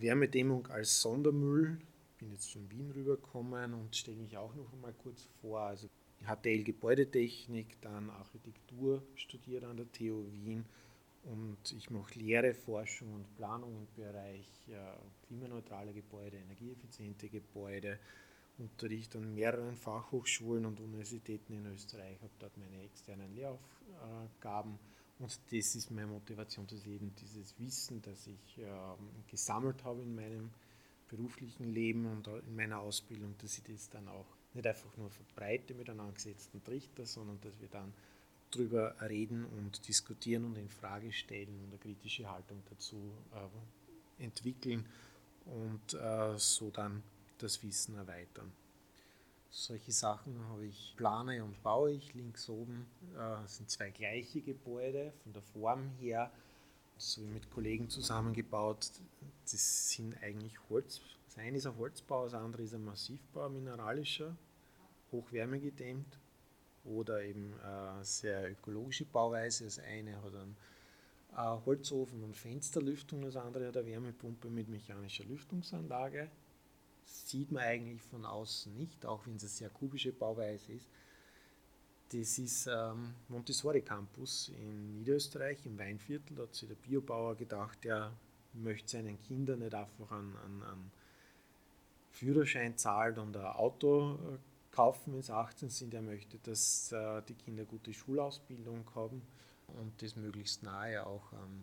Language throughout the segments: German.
Wärmedämmung als Sondermüll. Bin jetzt von Wien rübergekommen und stelle mich auch noch einmal kurz vor. Also HTL Gebäudetechnik, dann Architektur studiert an der TU Wien und ich mache Lehre, Forschung und Planung im Bereich äh, klimaneutrale Gebäude, energieeffiziente Gebäude, unterrichte an mehreren Fachhochschulen und Universitäten in Österreich, habe dort meine externen Lehraufgaben und das ist meine Motivation, dass eben dieses Wissen, das ich äh, gesammelt habe in meinem beruflichen Leben und in meiner Ausbildung, dass ich das dann auch nicht einfach nur verbreite mit einem angesetzten Trichter, sondern dass wir dann darüber reden und diskutieren und in Frage stellen und eine kritische Haltung dazu äh, entwickeln und äh, so dann das Wissen erweitern. Solche Sachen habe ich, plane und baue ich. Links oben äh, sind zwei gleiche Gebäude von der Form her, so wie mit Kollegen zusammengebaut. Das sind eigentlich Holz. Das eine ist ein Holzbau, das andere ist ein Massivbau, mineralischer, hochwärmegedämmt oder eben äh, sehr ökologische Bauweise. Das eine hat einen äh, Holzofen und Fensterlüftung, das andere hat eine Wärmepumpe mit mechanischer Lüftungsanlage sieht man eigentlich von außen nicht, auch wenn es eine sehr kubische Bauweise ist. Das ist ähm, Montessori Campus in Niederösterreich im Weinviertel. Da hat sich der Biobauer gedacht, der möchte seinen Kindern nicht einfach einen, einen, einen Führerschein zahlen und ein Auto äh, kaufen, wenn sie 18 sind. Er möchte, dass äh, die Kinder gute Schulausbildung haben und das möglichst nahe auch am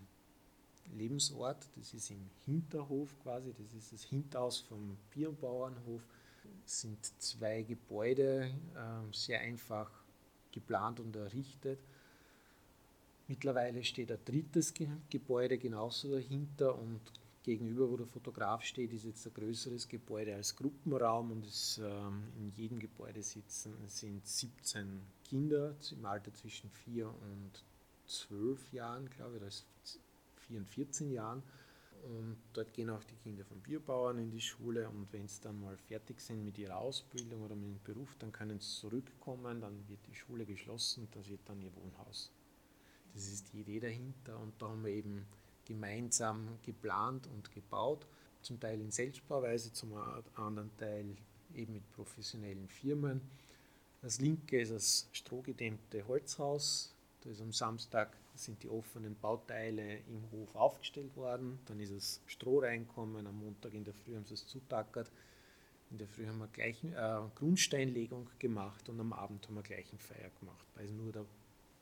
Lebensort. Das ist im Hinterhof quasi, das ist das Hinterhaus vom Bierbauernhof. Es sind zwei Gebäude, ähm, sehr einfach geplant und errichtet. Mittlerweile steht ein drittes Gebäude genauso dahinter und gegenüber, wo der Fotograf steht, ist jetzt ein größeres Gebäude als Gruppenraum und es, ähm, in jedem Gebäude sitzen sind 17 Kinder im Alter zwischen 4 und 12 Jahren, glaube ich. Da ist 4 und 14 Jahren. Und dort gehen auch die Kinder von Biobauern in die Schule und wenn sie dann mal fertig sind mit ihrer Ausbildung oder mit dem Beruf, dann können sie zurückkommen, dann wird die Schule geschlossen, das wird dann ihr Wohnhaus. Das ist die Idee dahinter und da haben wir eben gemeinsam geplant und gebaut, zum Teil in Selbstbauweise, zum anderen Teil eben mit professionellen Firmen. Das linke ist das strohgedämmte Holzhaus, da ist am Samstag sind die offenen Bauteile im Hof aufgestellt worden. Dann ist das Stroh reinkommen. Am Montag in der Früh haben sie es zutackert. In der Früh haben wir gleich äh, Grundsteinlegung gemacht und am Abend haben wir gleich eine Feier gemacht, weil nur der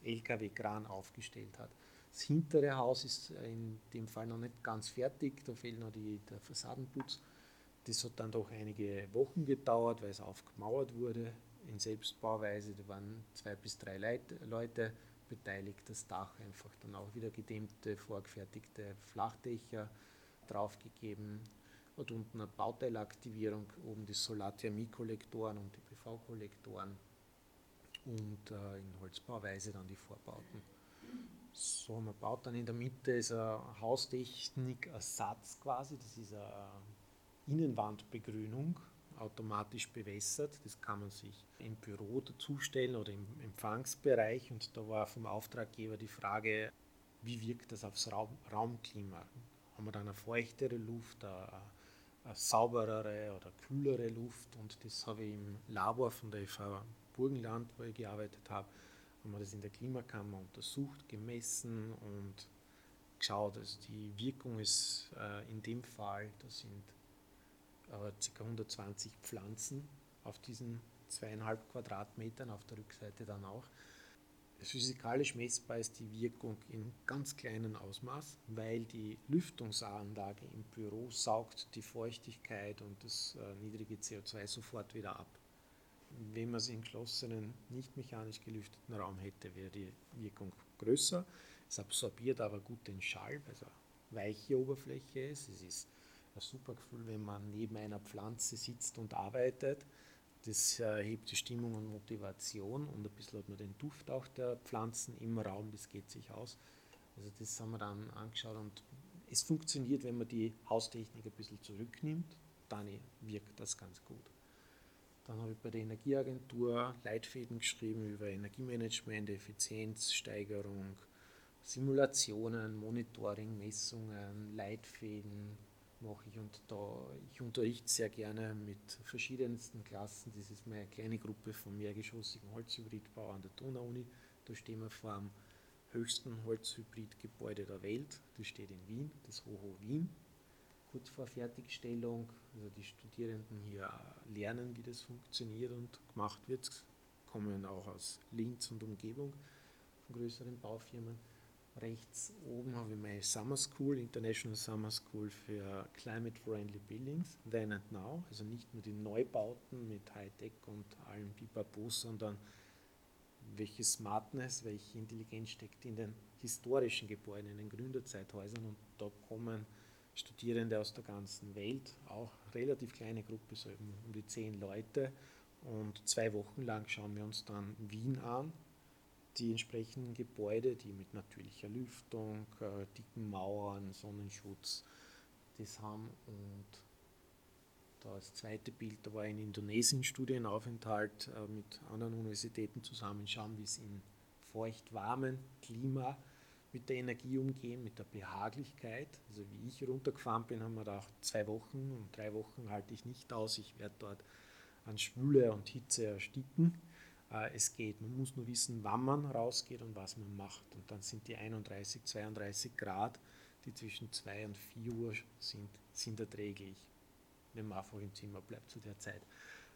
LKW-Kran aufgestellt hat. Das hintere Haus ist in dem Fall noch nicht ganz fertig, da fehlt noch die, der Fassadenputz. Das hat dann doch einige Wochen gedauert, weil es aufgemauert wurde in Selbstbauweise. Da waren zwei bis drei Leute beteiligt, das Dach einfach dann auch wieder gedämmte, vorgefertigte Flachdächer draufgegeben. Hat unten eine Bauteilaktivierung, oben die Solarthermie-Kollektoren und die PV-Kollektoren und äh, in Holzbauweise dann die Vorbauten. So, man baut dann in der Mitte ist ein Haustechnik-Ersatz quasi, das ist eine Innenwandbegrünung automatisch bewässert. Das kann man sich im Büro dazustellen oder im Empfangsbereich. Und da war vom Auftraggeber die Frage, wie wirkt das aufs Raum, Raumklima? Haben wir dann eine feuchtere Luft, eine, eine sauberere oder kühlere Luft? Und das habe ich im Labor von der FH Burgenland, wo ich gearbeitet habe, haben wir das in der Klimakammer untersucht, gemessen und geschaut. Also die Wirkung ist äh, in dem Fall, da sind ca. 120 Pflanzen auf diesen zweieinhalb Quadratmetern, auf der Rückseite dann auch. Physikalisch messbar ist die Wirkung in ganz kleinem Ausmaß, weil die Lüftungsanlage im Büro saugt die Feuchtigkeit und das äh, niedrige CO2 sofort wieder ab. Wenn man es in geschlossenen, nicht mechanisch gelüfteten Raum hätte, wäre die Wirkung größer. Es absorbiert aber gut den Schall, weil es eine weiche Oberfläche ist. Es ist ein super Gefühl, wenn man neben einer Pflanze sitzt und arbeitet. Das äh, hebt die Stimmung und Motivation und ein bisschen hat man den Duft auch der Pflanzen im Raum, das geht sich aus. Also das haben wir dann angeschaut und es funktioniert, wenn man die Haustechnik ein bisschen zurücknimmt, dann wirkt das ganz gut. Dann habe ich bei der Energieagentur Leitfäden geschrieben über Energiemanagement, Effizienzsteigerung, Simulationen, Monitoring, Messungen, Leitfäden, mache ich und da ich unterrichte sehr gerne mit verschiedensten Klassen. Das ist meine kleine Gruppe vom mehrgeschossigen Holzhybridbau an der Donau-Uni. Da stehen wir vor dem höchsten Holzhybridgebäude der Welt. Das steht in Wien, das Hoho Wien. Kurz vor Fertigstellung, also die Studierenden hier lernen, wie das funktioniert und gemacht wird, kommen auch aus Linz und Umgebung von größeren Baufirmen. Rechts oben habe ich meine Summer School, International Summer School für Climate Friendly Buildings, Then and Now. Also nicht nur die Neubauten mit Hightech und allem Pipapo, sondern welche Smartness, welche Intelligenz steckt in den historischen Gebäuden, in den Gründerzeithäusern. Und da kommen Studierende aus der ganzen Welt, auch relativ kleine Gruppe, so um die zehn Leute. Und zwei Wochen lang schauen wir uns dann Wien an, die entsprechenden Gebäude, die mit natürlicher Lüftung, äh, dicken Mauern, Sonnenschutz, das haben. Und da das zweite Bild, da war in Indonesien Studienaufenthalt äh, mit anderen Universitäten zusammenschauen, wie es in feucht-warmen Klima mit der Energie umgehen, mit der Behaglichkeit. Also wie ich runtergefahren bin, haben wir da auch zwei Wochen und drei Wochen halte ich nicht aus. Ich werde dort an Schwüle und Hitze ersticken. Äh, es geht. Man muss nur wissen, wann man rausgeht und was man macht. Und dann sind die 31, 32 Grad, die zwischen 2 und 4 Uhr sind, sind erträglich, wenn man einfach im Zimmer bleibt zu der Zeit.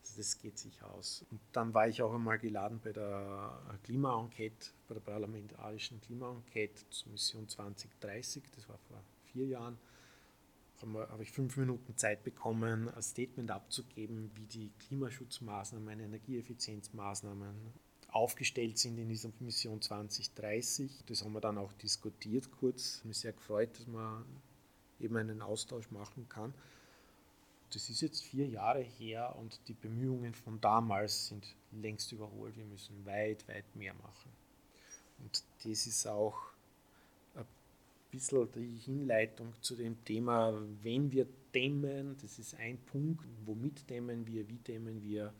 Also das geht sich aus. Und dann war ich auch einmal geladen bei der Klima-Enquete, bei der parlamentarischen Klima-Enquete zur Mission 2030, das war vor vier Jahren habe ich fünf Minuten Zeit bekommen, ein Statement abzugeben, wie die Klimaschutzmaßnahmen, Energieeffizienzmaßnahmen aufgestellt sind in dieser Mission 2030. Das haben wir dann auch diskutiert kurz. Mich sehr gefreut, dass man eben einen Austausch machen kann. Das ist jetzt vier Jahre her und die Bemühungen von damals sind längst überholt. Wir müssen weit, weit mehr machen. Und das ist auch bisschen die Hinleitung zu dem Thema, wenn wir dämmen, das ist ein Punkt, womit dämmen wir, wie dämmen wir,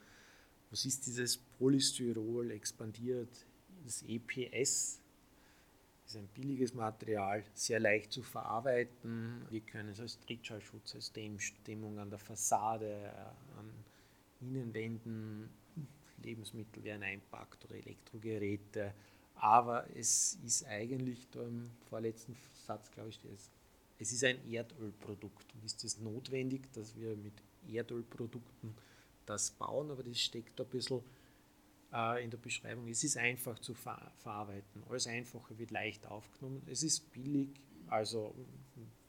was ist dieses Polystyrol expandiert, das EPS, ist ein billiges Material, sehr leicht zu verarbeiten. Wir können es als Trittschallschutz, als Dämmung an der Fassade, an Innenwänden, Lebensmittel werden einpackt oder Elektrogeräte aber es ist eigentlich, da im vorletzten Satz, glaube ich, es, es ist ein Erdölprodukt. Und ist es notwendig, dass wir mit Erdölprodukten das bauen? Aber das steckt ein bisschen äh, in der Beschreibung. Es ist einfach zu ver verarbeiten. Alles Einfache wird leicht aufgenommen. Es ist billig, also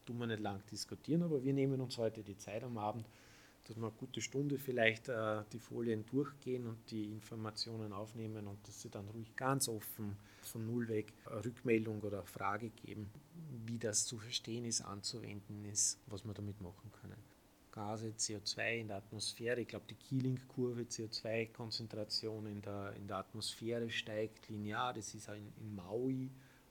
tun wir nicht lang diskutieren, aber wir nehmen uns heute die Zeit am Abend dass wir eine gute Stunde vielleicht äh, die Folien durchgehen und die Informationen aufnehmen und dass sie dann ruhig ganz offen von Null weg Rückmeldung oder Frage geben, wie das zu verstehen ist, anzuwenden ist, was wir damit machen können. Gase, CO2 in der Atmosphäre, ich glaube die Keeling-Kurve, CO2-Konzentration in der, in der Atmosphäre steigt linear, das ist in, in Maui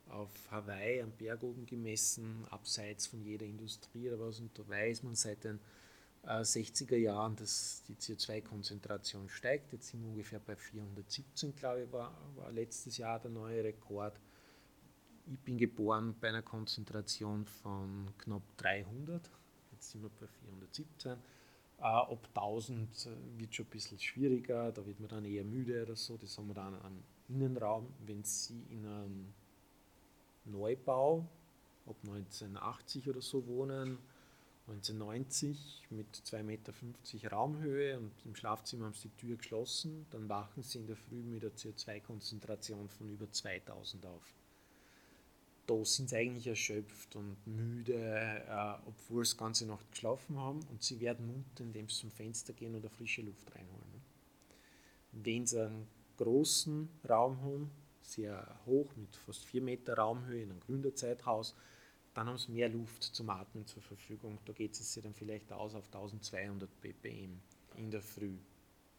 auf Hawaii am Berg oben gemessen, abseits von jeder Industrie oder was, und da weiß man seit den 60er äh, Jahren, dass die CO2-Konzentration steigt. Jetzt sind wir ungefähr bei 417, glaube ich, war, war letztes Jahr der neue Rekord. Ich bin geboren bei einer Konzentration von knapp 300, jetzt sind wir bei 417. Äh, ab 1000 äh, wird schon ein bisschen schwieriger, da wird man dann eher müde oder so. Das haben wir dann am Innenraum. Wenn Sie in einem Neubau ab 1980 oder so wohnen, 1990 mit 2,50 Meter Raumhöhe und im Schlafzimmer haben sie die Tür geschlossen. Dann wachen sie in der Früh mit der CO2-Konzentration von über 2000 auf. Da sind sie eigentlich erschöpft und müde, äh, obwohl sie ganze Nacht geschlafen haben und sie werden munter, indem sie zum Fenster gehen oder frische Luft reinholen. Ne? Wenn sie einen großen Raum haben, sehr hoch mit fast 4 Meter Raumhöhe in einem Gründerzeithaus, dann haben sie mehr Luft zum Atmen zur Verfügung. Da geht es sich dann vielleicht aus auf 1200 ppm in der Früh.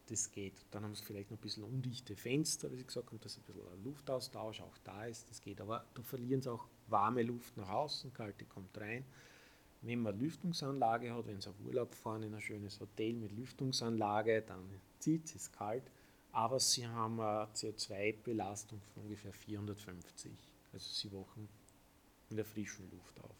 Das geht. Dann haben sie vielleicht noch ein bisschen undichte Fenster, wie sie gesagt haben, dass ein bisschen Luftaustausch auch da ist. Das geht. Aber da verlieren sie auch warme Luft nach außen, kalte kommt rein. Wenn man Lüftungsanlage hat, wenn sie auf Urlaub fahren in ein schönes Hotel mit Lüftungsanlage, dann zieht es, ist kalt. Aber sie haben eine CO2-Belastung von ungefähr 450. Also sie wachen in der frischen Luft auf.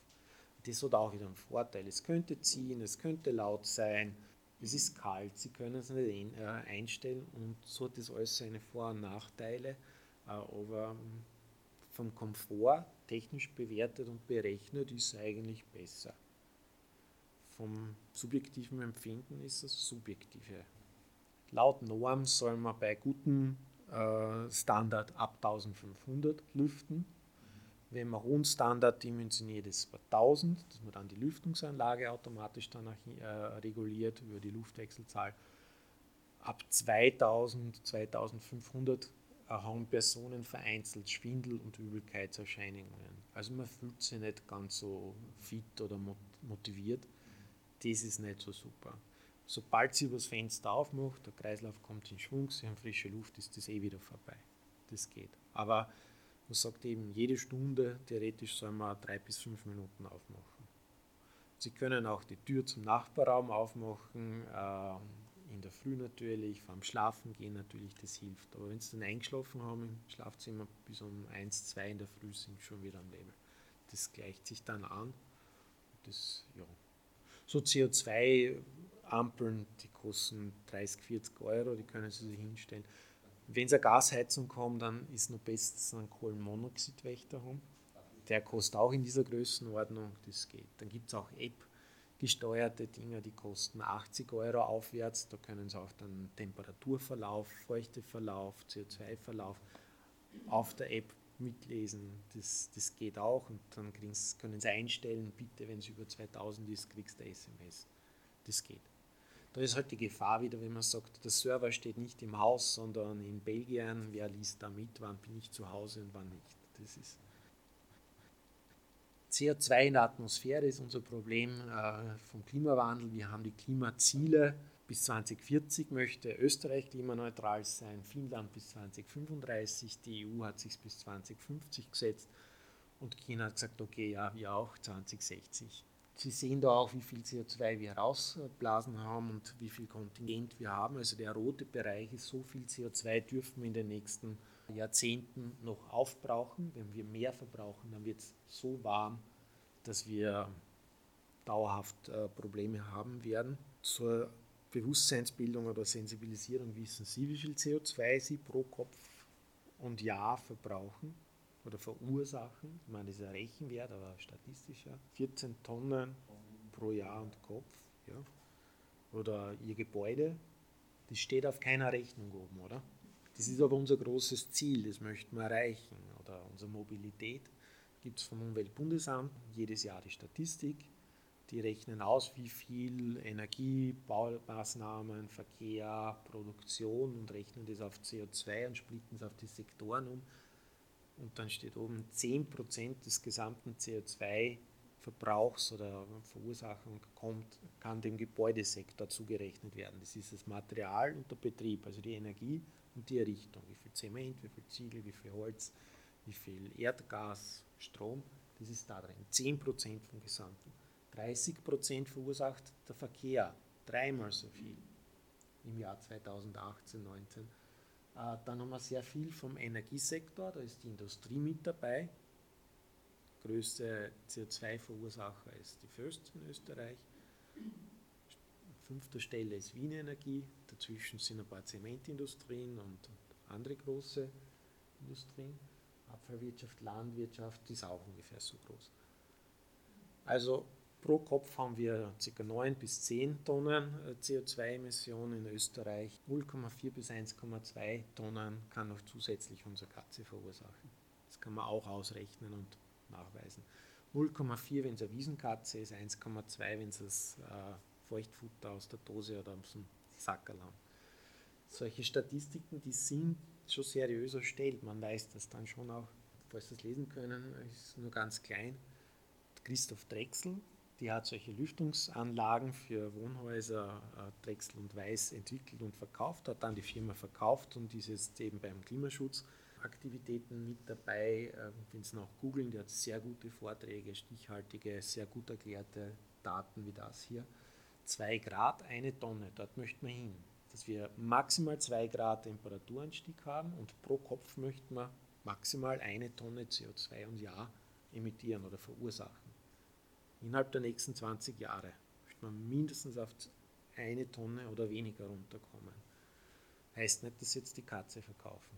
Das hat auch wieder einen Vorteil. Es könnte ziehen, es könnte laut sein, es ist kalt, Sie können es nicht äh, einstellen und so hat das alles seine Vor- und Nachteile. Äh, aber ähm, vom Komfort technisch bewertet und berechnet ist es eigentlich besser. Vom subjektiven Empfinden ist es subjektive. Laut Norm soll man bei gutem äh, Standard ab 1500 lüften wenn man Rundstandard dimensioniert ist bei 1000, dass man dann die Lüftungsanlage automatisch dann äh, reguliert über die Luftwechselzahl. Ab 2000, 2500 haben Personen vereinzelt Schwindel- und Übelkeitserscheinungen. Also man fühlt sich nicht ganz so fit oder motiviert. Das ist nicht so super. Sobald sie das Fenster aufmacht, der Kreislauf kommt in Schwung, sie haben frische Luft, ist das eh wieder vorbei. Das geht. Aber man sagt eben, jede Stunde theoretisch soll man drei bis fünf Minuten aufmachen. Sie können auch die Tür zum Nachbarraum aufmachen, äh, in der Früh natürlich, vorm Schlafen gehen natürlich, das hilft. Aber wenn Sie dann eingeschlafen haben im Schlafzimmer bis um 1, 2 in der Früh sind schon wieder am Level. Das gleicht sich dann an. Das, ja. So CO2-Ampeln, die kosten 30, 40 Euro, die können Sie sich hinstellen. Wenn es eine Gasheizung kommt, dann ist noch Sie einen Kohlenmonoxidwächter haben. Der kostet auch in dieser Größenordnung, das geht. Dann gibt es auch App-gesteuerte Dinge, die kosten 80 Euro aufwärts. Da können Sie auch dann Temperaturverlauf, Feuchteverlauf, CO2-Verlauf auf der App mitlesen. Das, das geht auch und dann können Sie einstellen, bitte, wenn es über 2000 ist, kriegst du SMS. Das geht. Da ist halt die Gefahr wieder, wenn man sagt, der Server steht nicht im Haus, sondern in Belgien. Wer liest da mit? Wann bin ich zu Hause und wann nicht? Das ist CO2 in der Atmosphäre ist unser Problem äh, vom Klimawandel. Wir haben die Klimaziele. Bis 2040 möchte Österreich klimaneutral sein, Finnland bis 2035, die EU hat sich bis 2050 gesetzt und China hat gesagt, okay, ja, wir auch 2060. Sie sehen da auch, wie viel CO2 wir rausblasen haben und wie viel Kontingent wir haben. Also der rote Bereich ist so viel CO2 dürfen wir in den nächsten Jahrzehnten noch aufbrauchen. Wenn wir mehr verbrauchen, dann wird es so warm, dass wir dauerhaft äh, Probleme haben werden. Zur Bewusstseinsbildung oder Sensibilisierung wissen Sie, wie viel CO2 Sie pro Kopf und Jahr verbrauchen oder verursachen, ich meine, das ist ein Rechenwert, aber statistischer, 14 Tonnen pro Jahr und Kopf, ja. oder ihr Gebäude, das steht auf keiner Rechnung oben, oder? Das ist aber unser großes Ziel, das möchten wir erreichen. Oder unsere Mobilität gibt es vom Umweltbundesamt jedes Jahr die Statistik. Die rechnen aus, wie viel Energie, Baumaßnahmen, Verkehr, Produktion und rechnen das auf CO2 und splitten es auf die Sektoren um und dann steht oben 10% des gesamten CO2-Verbrauchs oder Verursachung kommt, kann dem Gebäudesektor zugerechnet werden. Das ist das Material und der Betrieb, also die Energie und die Errichtung. Wie viel Zement, wie viel Ziegel, wie viel Holz, wie viel Erdgas, Strom, das ist da drin. 10% vom Gesamten. 30% verursacht der Verkehr, dreimal so viel im Jahr 2018, 2019 äh, dann haben wir sehr viel vom Energiesektor, da ist die Industrie mit dabei. Größte CO2-Verursacher ist die Föst in Österreich. Fünfter Stelle ist Wien Energie, dazwischen sind ein paar Zementindustrien und andere große Industrien. Abfallwirtschaft, Landwirtschaft ist auch ungefähr so groß. Also Pro Kopf haben wir ca. 9 bis 10 Tonnen äh, CO2-Emissionen in Österreich. 0,4 bis 1,2 Tonnen kann noch zusätzlich unsere Katze verursachen. Das kann man auch ausrechnen und nachweisen. 0,4, wenn es eine Wiesenkatze ist, 1,2, wenn es das äh, Feuchtfutter aus der Dose oder aus dem Sackerl haben. Solche Statistiken, die sind schon seriös erstellt. Man weiß das dann schon auch, falls Sie es lesen können, ist nur ganz klein. Christoph Drechsel, die hat solche Lüftungsanlagen für Wohnhäuser äh, Drechsel und Weiß entwickelt und verkauft, hat dann die Firma verkauft und ist jetzt eben beim Klimaschutzaktivitäten mit dabei. Wenn Sie noch googeln, der hat sehr gute Vorträge, stichhaltige, sehr gut erklärte Daten wie das hier. 2 Grad, eine Tonne, dort möchten wir hin. Dass wir maximal 2 Grad Temperaturanstieg haben und pro Kopf möchten wir maximal eine Tonne CO2 und Jahr emittieren oder verursachen. Innerhalb der nächsten 20 Jahre möchte man mindestens auf eine Tonne oder weniger runterkommen. Heißt nicht, dass jetzt die Katze verkaufen.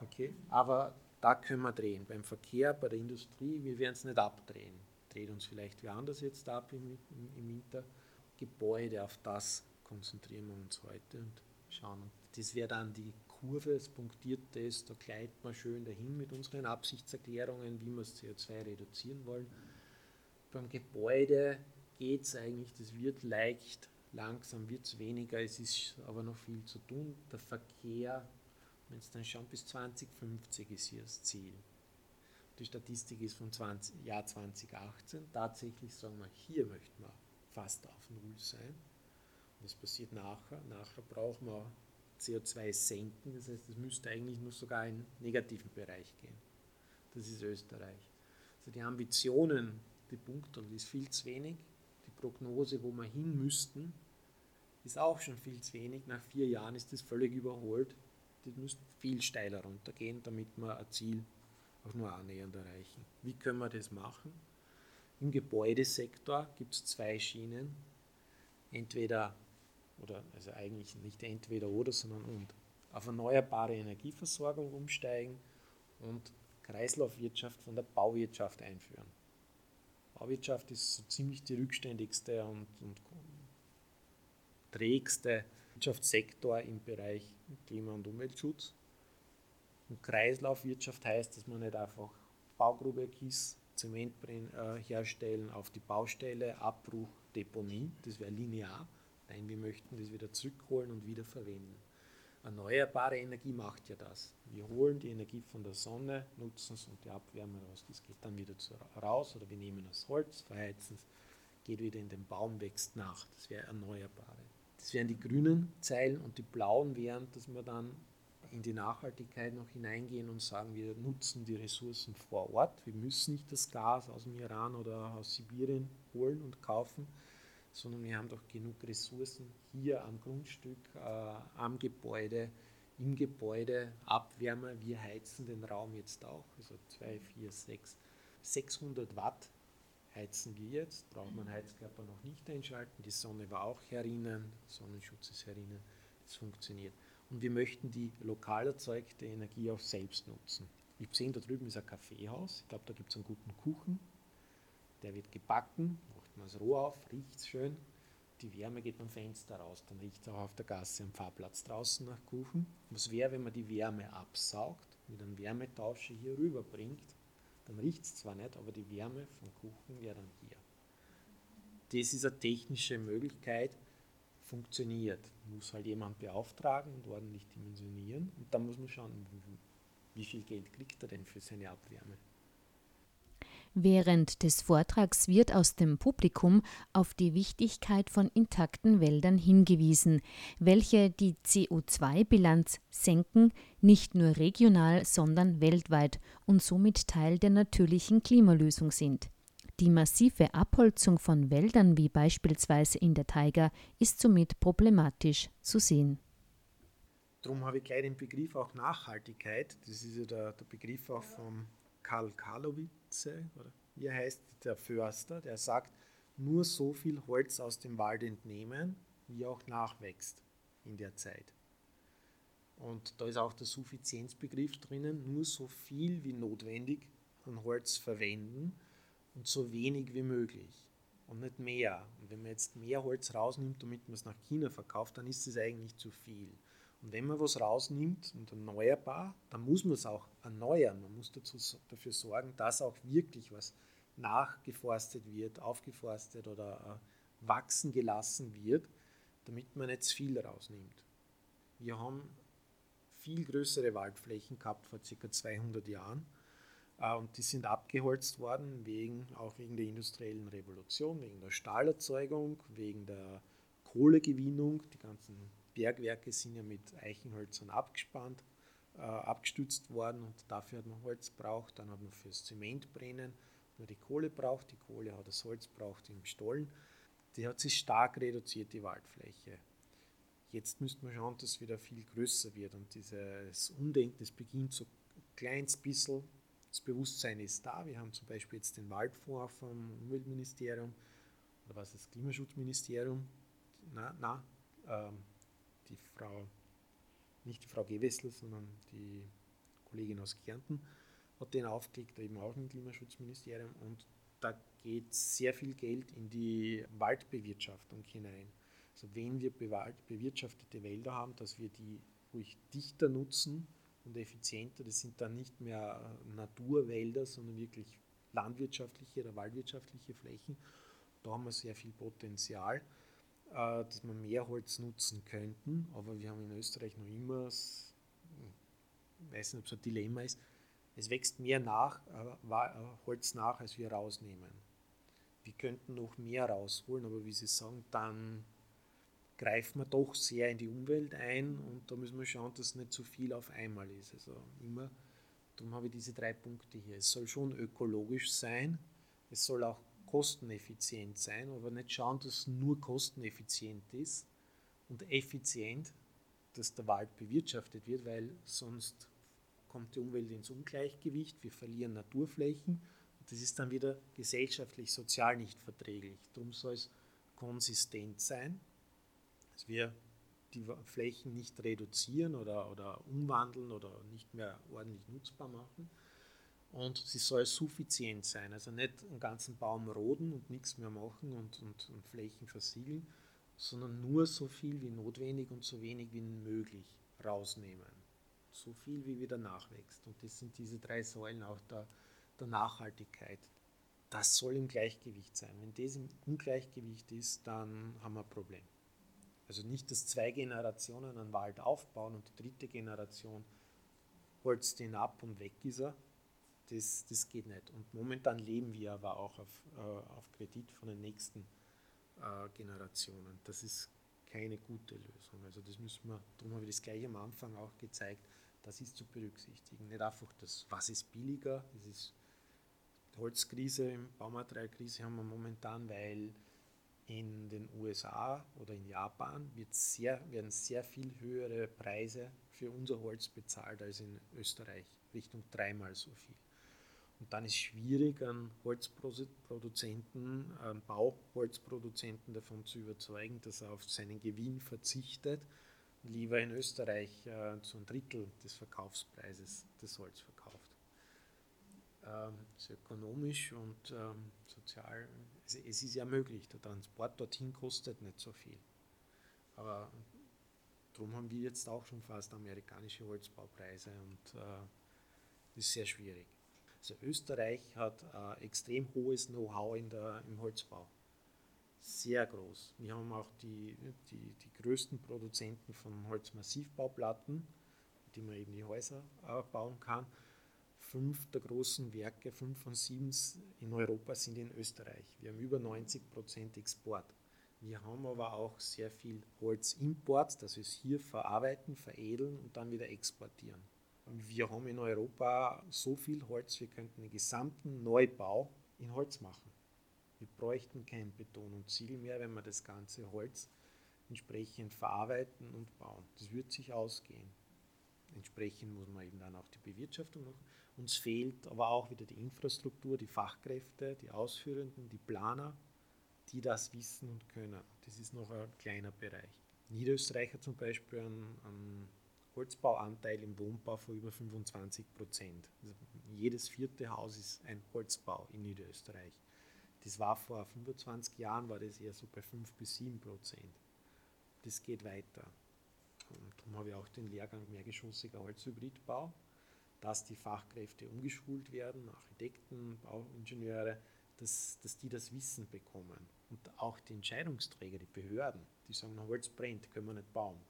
Okay? Aber da können wir drehen. Beim Verkehr, bei der Industrie, wir werden es nicht abdrehen. Dreht uns vielleicht wie anders jetzt ab im, im, im Winter. Gebäude, auf das konzentrieren wir uns heute und schauen. Das wäre dann die Kurve, es punktiert das, da gleitet man schön dahin mit unseren Absichtserklärungen, wie wir das CO2 reduzieren wollen. Beim Gebäude geht es eigentlich, das wird leicht, langsam wird es weniger, es ist aber noch viel zu tun. Der Verkehr, wenn es dann schon bis 2050 ist hier das Ziel. Die Statistik ist vom 20, Jahr 2018. Tatsächlich sagen wir, hier möchten wir fast auf Null sein. Was passiert nachher? Nachher brauchen wir CO2 senken, das heißt, es müsste eigentlich nur sogar in negativen Bereich gehen. Das ist Österreich. Also die Ambitionen, die Punkte, ist viel zu wenig. Die Prognose, wo wir hin müssten, ist auch schon viel zu wenig. Nach vier Jahren ist das völlig überholt. Das müsste viel steiler runtergehen, damit wir ein Ziel auch nur annähernd erreichen. Wie können wir das machen? Im Gebäudesektor gibt es zwei Schienen. Entweder oder also eigentlich nicht entweder oder, sondern und. Auf erneuerbare Energieversorgung umsteigen und Kreislaufwirtschaft von der Bauwirtschaft einführen. Bauwirtschaft ist so ziemlich die rückständigste und, und trägste Wirtschaftssektor im Bereich Klima- und Umweltschutz. Und Kreislaufwirtschaft heißt, dass man nicht einfach Baugrube, Kies, Zement äh, herstellen auf die Baustelle, Abbruch, Deponie, das wäre linear, Nein, wir möchten das wieder zurückholen und wieder verwenden. Erneuerbare Energie macht ja das. Wir holen die Energie von der Sonne, nutzen es und die Abwärme raus. Das geht dann wieder raus oder wir nehmen das Holz, verheizen es, geht wieder in den Baum, wächst nach. Das wäre Erneuerbare. Das wären die grünen Zeilen und die blauen wären, dass wir dann in die Nachhaltigkeit noch hineingehen und sagen, wir nutzen die Ressourcen vor Ort. Wir müssen nicht das Gas aus dem Iran oder aus Sibirien holen und kaufen, sondern wir haben doch genug Ressourcen hier am Grundstück, äh, am Gebäude, im Gebäude, Abwärme. Wir heizen den Raum jetzt auch, also 2, 4, 6, 600 Watt heizen wir jetzt, braucht man Heizkörper noch nicht einschalten, die Sonne war auch herinnen, Sonnenschutz ist herinnen, es funktioniert. Und wir möchten die lokal erzeugte Energie auch selbst nutzen. Ich gesehen, da drüben ist ein Kaffeehaus, ich glaube, da gibt es einen guten Kuchen, der wird gebacken, man es roh auf, riecht es schön. Die Wärme geht beim Fenster raus, dann riecht es auch auf der Gasse am Fahrplatz draußen nach Kuchen. Was wäre, wenn man die Wärme absaugt, mit einem Wärmetauscher hier rüberbringt? Dann riecht es zwar nicht, aber die Wärme vom Kuchen wäre dann hier. Das ist eine technische Möglichkeit, funktioniert. Muss halt jemand beauftragen und ordentlich dimensionieren. Und dann muss man schauen, wie viel Geld kriegt er denn für seine Abwärme. Während des Vortrags wird aus dem Publikum auf die Wichtigkeit von intakten Wäldern hingewiesen, welche die CO2-Bilanz senken, nicht nur regional, sondern weltweit und somit Teil der natürlichen Klimalösung sind. Die massive Abholzung von Wäldern wie beispielsweise in der Taiga ist somit problematisch zu sehen. Darum habe ich gleich den Begriff auch Nachhaltigkeit. Das ist ja der, der Begriff auch von Karl Karlowitze, oder wie heißt der Förster, der sagt, nur so viel Holz aus dem Wald entnehmen, wie auch nachwächst in der Zeit. Und da ist auch der Suffizienzbegriff drinnen, nur so viel wie notwendig an Holz verwenden und so wenig wie möglich und nicht mehr. Und wenn man jetzt mehr Holz rausnimmt, damit man es nach China verkauft, dann ist es eigentlich zu viel. Und wenn man was rausnimmt und erneuerbar, dann muss man es auch erneuern. Man muss dazu, dafür sorgen, dass auch wirklich was nachgeforstet wird, aufgeforstet oder äh, wachsen gelassen wird, damit man zu viel rausnimmt. Wir haben viel größere Waldflächen gehabt vor ca. 200 Jahren äh, und die sind abgeholzt worden, wegen, auch wegen der industriellen Revolution, wegen der Stahlerzeugung, wegen der Kohlegewinnung. Die ganzen Bergwerke sind ja mit Eichenhölzern abgespannt, äh, abgestützt worden und dafür hat man Holz braucht. Dann hat man fürs Zementbrennen nur die Kohle braucht. Die Kohle hat das Holz braucht im Stollen. Die hat sich stark reduziert, die Waldfläche. Jetzt müsste man schauen, dass es wieder viel größer wird und dieses Umdenken, das beginnt so ein kleines bisschen Das Bewusstsein ist da. Wir haben zum Beispiel jetzt den Waldfonds vom Umweltministerium oder was ist das Klimaschutzministerium? Na, na ähm, die Frau, nicht die Frau Gewessel, sondern die Kollegin aus Kärnten hat den aufgelegt, eben auch im Klimaschutzministerium und da geht sehr viel Geld in die Waldbewirtschaftung hinein. Also wenn wir bewirtschaftete Wälder haben, dass wir die ruhig dichter nutzen und effizienter. Das sind dann nicht mehr Naturwälder, sondern wirklich landwirtschaftliche oder waldwirtschaftliche Flächen. Da haben wir sehr viel Potenzial, äh, dass wir mehr Holz nutzen könnten. Aber wir haben in Österreich noch immer, ich weiß nicht, ob es ein Dilemma ist, es wächst mehr nach, äh, äh, Holz nach, als wir rausnehmen. Wir könnten noch mehr rausholen, aber wie Sie sagen, dann greifen wir doch sehr in die Umwelt ein und da müssen wir schauen, dass es nicht zu viel auf einmal ist. Also immer, darum habe ich diese drei Punkte hier. Es soll schon ökologisch sein, es soll auch kosteneffizient sein, aber nicht schauen, dass es nur kosteneffizient ist und effizient, dass der Wald bewirtschaftet wird, weil sonst kommt die Umwelt ins Ungleichgewicht, wir verlieren Naturflächen und das ist dann wieder gesellschaftlich, sozial nicht verträglich. Darum soll es konsistent sein, dass wir die Flächen nicht reduzieren oder, oder umwandeln oder nicht mehr ordentlich nutzbar machen. Und sie soll suffizient sein, also nicht einen ganzen Baum roden und nichts mehr machen und, und, und Flächen versiegeln, sondern nur so viel wie notwendig und so wenig wie möglich rausnehmen so viel wie wieder nachwächst. Und das sind diese drei Säulen auch der, der Nachhaltigkeit. Das soll im Gleichgewicht sein. Wenn das im Ungleichgewicht ist, dann haben wir ein Problem. Also nicht, dass zwei Generationen einen Wald aufbauen und die dritte Generation holzt den ab und weg ist er. Das, das geht nicht. Und momentan leben wir aber auch auf, äh, auf Kredit von den nächsten äh, Generationen. Das ist keine gute Lösung. Also das müssen wir, darum habe ich das gleich am Anfang auch gezeigt, das ist zu berücksichtigen. Nicht einfach das, was ist billiger, es ist Holzkrise, Baumaterialkrise haben wir momentan, weil in den USA oder in Japan wird sehr, werden sehr viel höhere Preise für unser Holz bezahlt als in Österreich, Richtung dreimal so viel. Und dann ist es schwierig, einen Holzproduzenten, einen Bauholzproduzenten davon zu überzeugen, dass er auf seinen Gewinn verzichtet lieber in Österreich äh, zu einem Drittel des Verkaufspreises des Holz verkauft. Ähm, ist ökonomisch und ähm, sozial, es, es, ist ja möglich, der Transport dorthin kostet nicht so viel. Aber darum haben wir jetzt auch schon fast amerikanische Holzbaupreise und äh, das ist sehr schwierig. Also Österreich hat äh, extrem hohes Know-how im Holzbau sehr groß. Wir haben auch die, die, die größten Produzenten von Holzmassivbauplatten, die man eben die Häuser äh, bauen kann. Fünf der großen Werke, fünf von sieben in Europa sind in Österreich. Wir haben über 90 Prozent Export. Wir haben aber auch sehr viel Holzimport, das wir hier verarbeiten, veredeln und dann wieder exportieren. Wir haben in Europa so viel Holz, wir könnten den gesamten Neubau in Holz machen. Wir bräuchten kein Beton und Ziegel mehr, wenn wir das ganze Holz entsprechend verarbeiten und bauen. Das wird sich ausgehen. Entsprechend muss man eben dann auch die Bewirtschaftung machen. Uns fehlt aber auch wieder die Infrastruktur, die Fachkräfte, die Ausführenden, die Planer, die das wissen und können. Das ist noch ein kleiner Bereich. Niederösterreich hat zum Beispiel einen, einen Holzbauanteil im Wohnbau von über 25 Prozent. Also jedes vierte Haus ist ein Holzbau in Niederösterreich. Das war vor 25 Jahren, war das eher so bei 5 bis 7 Prozent. Das geht weiter. Und darum habe ich auch den Lehrgang mehrgeschossiger Holzhybridbau, dass die Fachkräfte umgeschult werden, Architekten, Bauingenieure, dass, dass die das Wissen bekommen. Und auch die Entscheidungsträger, die Behörden, die sagen, Holz brennt, können wir nicht bauen.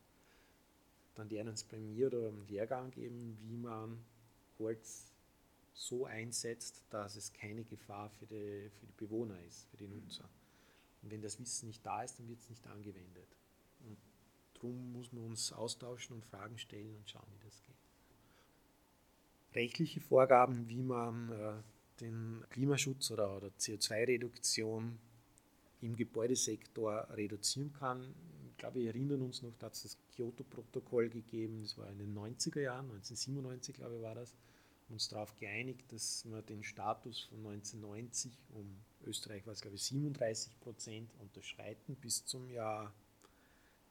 Dann lernen es bei mir oder im Lehrgang geben, wie man Holz so einsetzt, dass es keine Gefahr für die, für die Bewohner ist, für die Nutzer. Und wenn das Wissen nicht da ist, dann wird es nicht angewendet. Und darum muss man uns austauschen und Fragen stellen und schauen, wie das geht. Rechtliche Vorgaben, wie man äh, den Klimaschutz oder, oder CO2-Reduktion im Gebäudesektor reduzieren kann. Ich glaube, wir erinnern uns noch, da hat es das Kyoto-Protokoll gegeben, das war in den 90er Jahren, 1997 glaube ich war das uns darauf geeinigt, dass wir den Status von 1990 um Österreich war es glaube ich 37 Prozent unterschreiten bis zum Jahr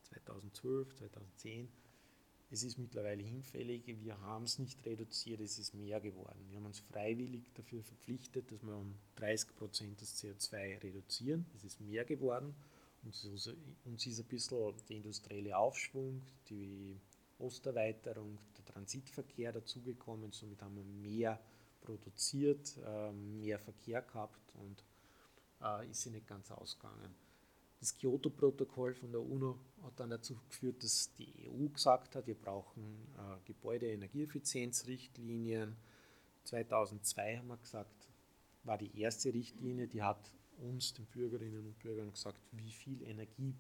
2012, 2010. Es ist mittlerweile hinfällig, wir haben es nicht reduziert, es ist mehr geworden. Wir haben uns freiwillig dafür verpflichtet, dass wir um 30 Prozent das CO2 reduzieren. Es ist mehr geworden. Uns ist ein bisschen der industrielle Aufschwung, die Osterweiterung, der Transitverkehr dazugekommen. Somit haben wir mehr produziert, ähm, mehr Verkehr gehabt und äh, ist sie nicht ganz ausgegangen. Das Kyoto-Protokoll von der UNO hat dann dazu geführt, dass die EU gesagt hat, wir brauchen äh, Gebäudeenergieeffizienzrichtlinien. 2002 haben wir gesagt, war die erste Richtlinie, die hat uns, den Bürgerinnen und Bürgern, gesagt, wie viel Energie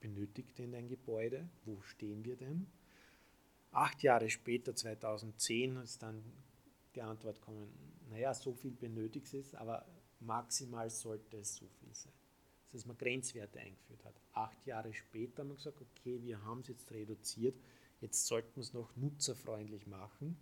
benötigt denn ein Gebäude, wo stehen wir denn. Acht Jahre später, 2010, ist dann die Antwort gekommen, naja, so viel benötigt es, aber maximal sollte es so viel sein dass man Grenzwerte eingeführt hat. Acht Jahre später haben wir gesagt, okay, wir haben es jetzt reduziert, jetzt sollten wir es noch nutzerfreundlich machen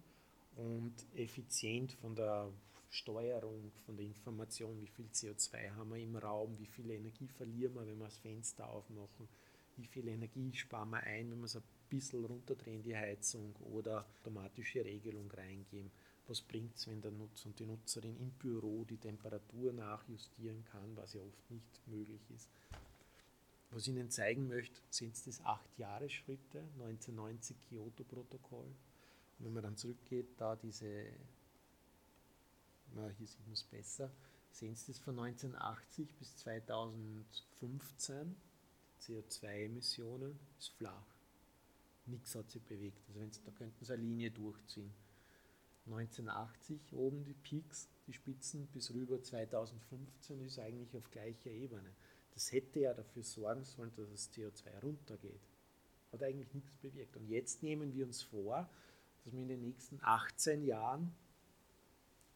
und effizient von der Steuerung, von der Information, wie viel CO2 haben wir im Raum, wie viel Energie verlieren wir, wenn wir das Fenster aufmachen, wie viel Energie sparen wir ein, wenn wir es ein bisschen runterdrehen, die Heizung oder automatische Regelung reingeben was bringt es, wenn der Nutzer und die Nutzerin im Büro die Temperatur nachjustieren kann, was ja oft nicht möglich ist. Was ich Ihnen zeigen möchte, sind das acht Jahre Schritte, 1990 Kyoto-Protokoll. Wenn man dann zurückgeht, da diese, na, hier sieht man es besser, sehen Sie das von 1980 bis 2015, CO2-Emissionen, ist flach. Nichts hat sich bewegt. Also da könnten Sie eine Linie durchziehen. 1980 oben die Peaks, die Spitzen, bis rüber 2015 ist eigentlich auf gleicher Ebene. Das hätte ja dafür sorgen sollen, dass das CO2 runtergeht. Hat eigentlich nichts bewirkt. Und jetzt nehmen wir uns vor, dass wir in den nächsten 18 Jahren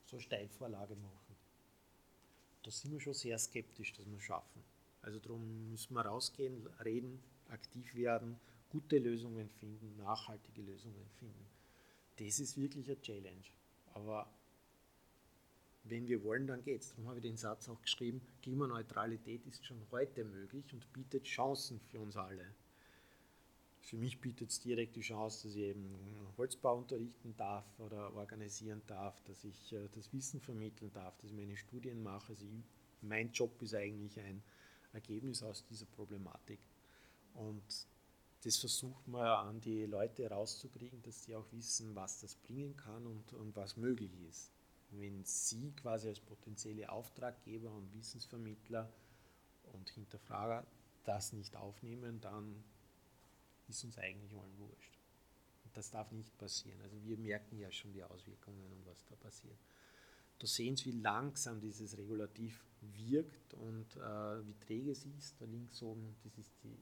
so Steilvorlage machen. Da sind wir schon sehr skeptisch, dass wir es schaffen. Also darum müssen wir rausgehen, reden, aktiv werden, gute Lösungen finden, nachhaltige Lösungen finden das ist wirklich eine Challenge. Aber wenn wir wollen, dann geht es. Darum habe ich den Satz auch geschrieben, Klimaneutralität ist schon heute möglich und bietet Chancen für uns alle. Für mich bietet es direkt die Chance, dass ich eben Holzbau unterrichten darf oder organisieren darf, dass ich äh, das Wissen vermitteln darf, dass ich meine Studien mache. Also ich, mein Job ist eigentlich ein Ergebnis aus dieser Problematik. Und das versucht man an die Leute rauszukriegen, dass sie auch wissen, was das bringen kann und, und was möglich ist. Wenn Sie quasi als potenzielle Auftraggeber und Wissensvermittler und Hinterfrager das nicht aufnehmen, dann ist uns eigentlich allen wurscht. Und das darf nicht passieren. Also wir merken ja schon die Auswirkungen und was da passiert. Da sehen Sie, wie langsam dieses Regulativ wirkt und äh, wie träge es ist. Da links oben, das ist die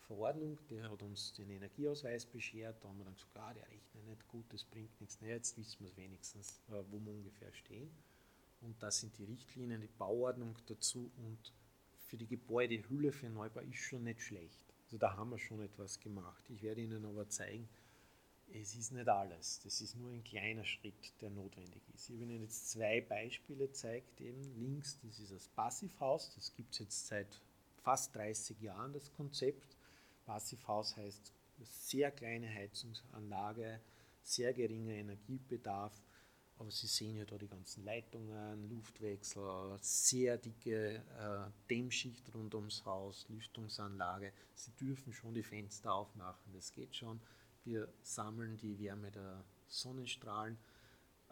Verordnung, der hat uns den Energieausweis beschert, da haben wir dann gesagt, ah, der rechnet nicht gut, das bringt nichts. Na, jetzt wissen wir es wenigstens, äh, wo wir ungefähr stehen. Und das sind die Richtlinien, die Bauordnung dazu und für die Gebäudehülle für Neubau ist schon nicht schlecht. Also da haben wir schon etwas gemacht. Ich werde Ihnen aber zeigen, es ist nicht alles. Das ist nur ein kleiner Schritt, der notwendig ist. Ich habe Ihnen jetzt zwei Beispiele gezeigt. Eben links, das ist das Passivhaus, das gibt es jetzt seit fast 30 Jahren, das Konzept. Passivhaus heißt sehr kleine Heizungsanlage, sehr geringer Energiebedarf, aber Sie sehen ja da die ganzen Leitungen, Luftwechsel, sehr dicke äh, Dämmschicht rund ums Haus, Lüftungsanlage. Sie dürfen schon die Fenster aufmachen, das geht schon. Wir sammeln die Wärme der Sonnenstrahlen.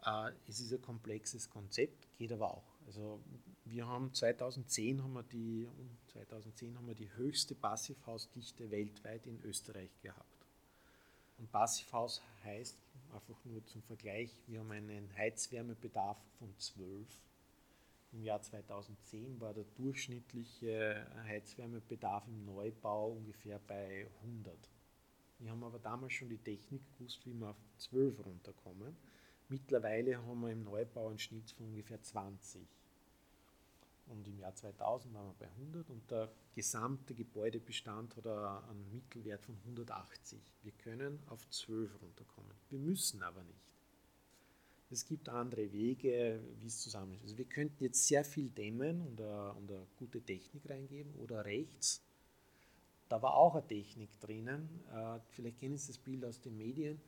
Äh, es ist ein komplexes Konzept, geht aber auch. Also wir haben 2010 haben wir die 2010 haben wir die höchste Passivhausdichte weltweit in Österreich gehabt. Und Passivhaus heißt einfach nur zum Vergleich, wir haben einen Heizwärmebedarf von 12. Im Jahr 2010 war der durchschnittliche Heizwärmebedarf im Neubau ungefähr bei 100. Wir haben aber damals schon die Technik gewusst, wie wir auf 12 runterkommen. Mittlerweile haben wir im Neubau einen Schnitt von ungefähr 20. Und im Jahr 2000 waren wir bei 100 und der gesamte Gebäudebestand hat einen Mittelwert von 180. Wir können auf 12 runterkommen. Wir müssen aber nicht. Es gibt andere Wege, wie es zusammen ist. Also wir könnten jetzt sehr viel dämmen und eine, und eine gute Technik reingeben oder rechts. Da war auch eine Technik drinnen. Äh, vielleicht kennen Sie das Bild aus den Medien.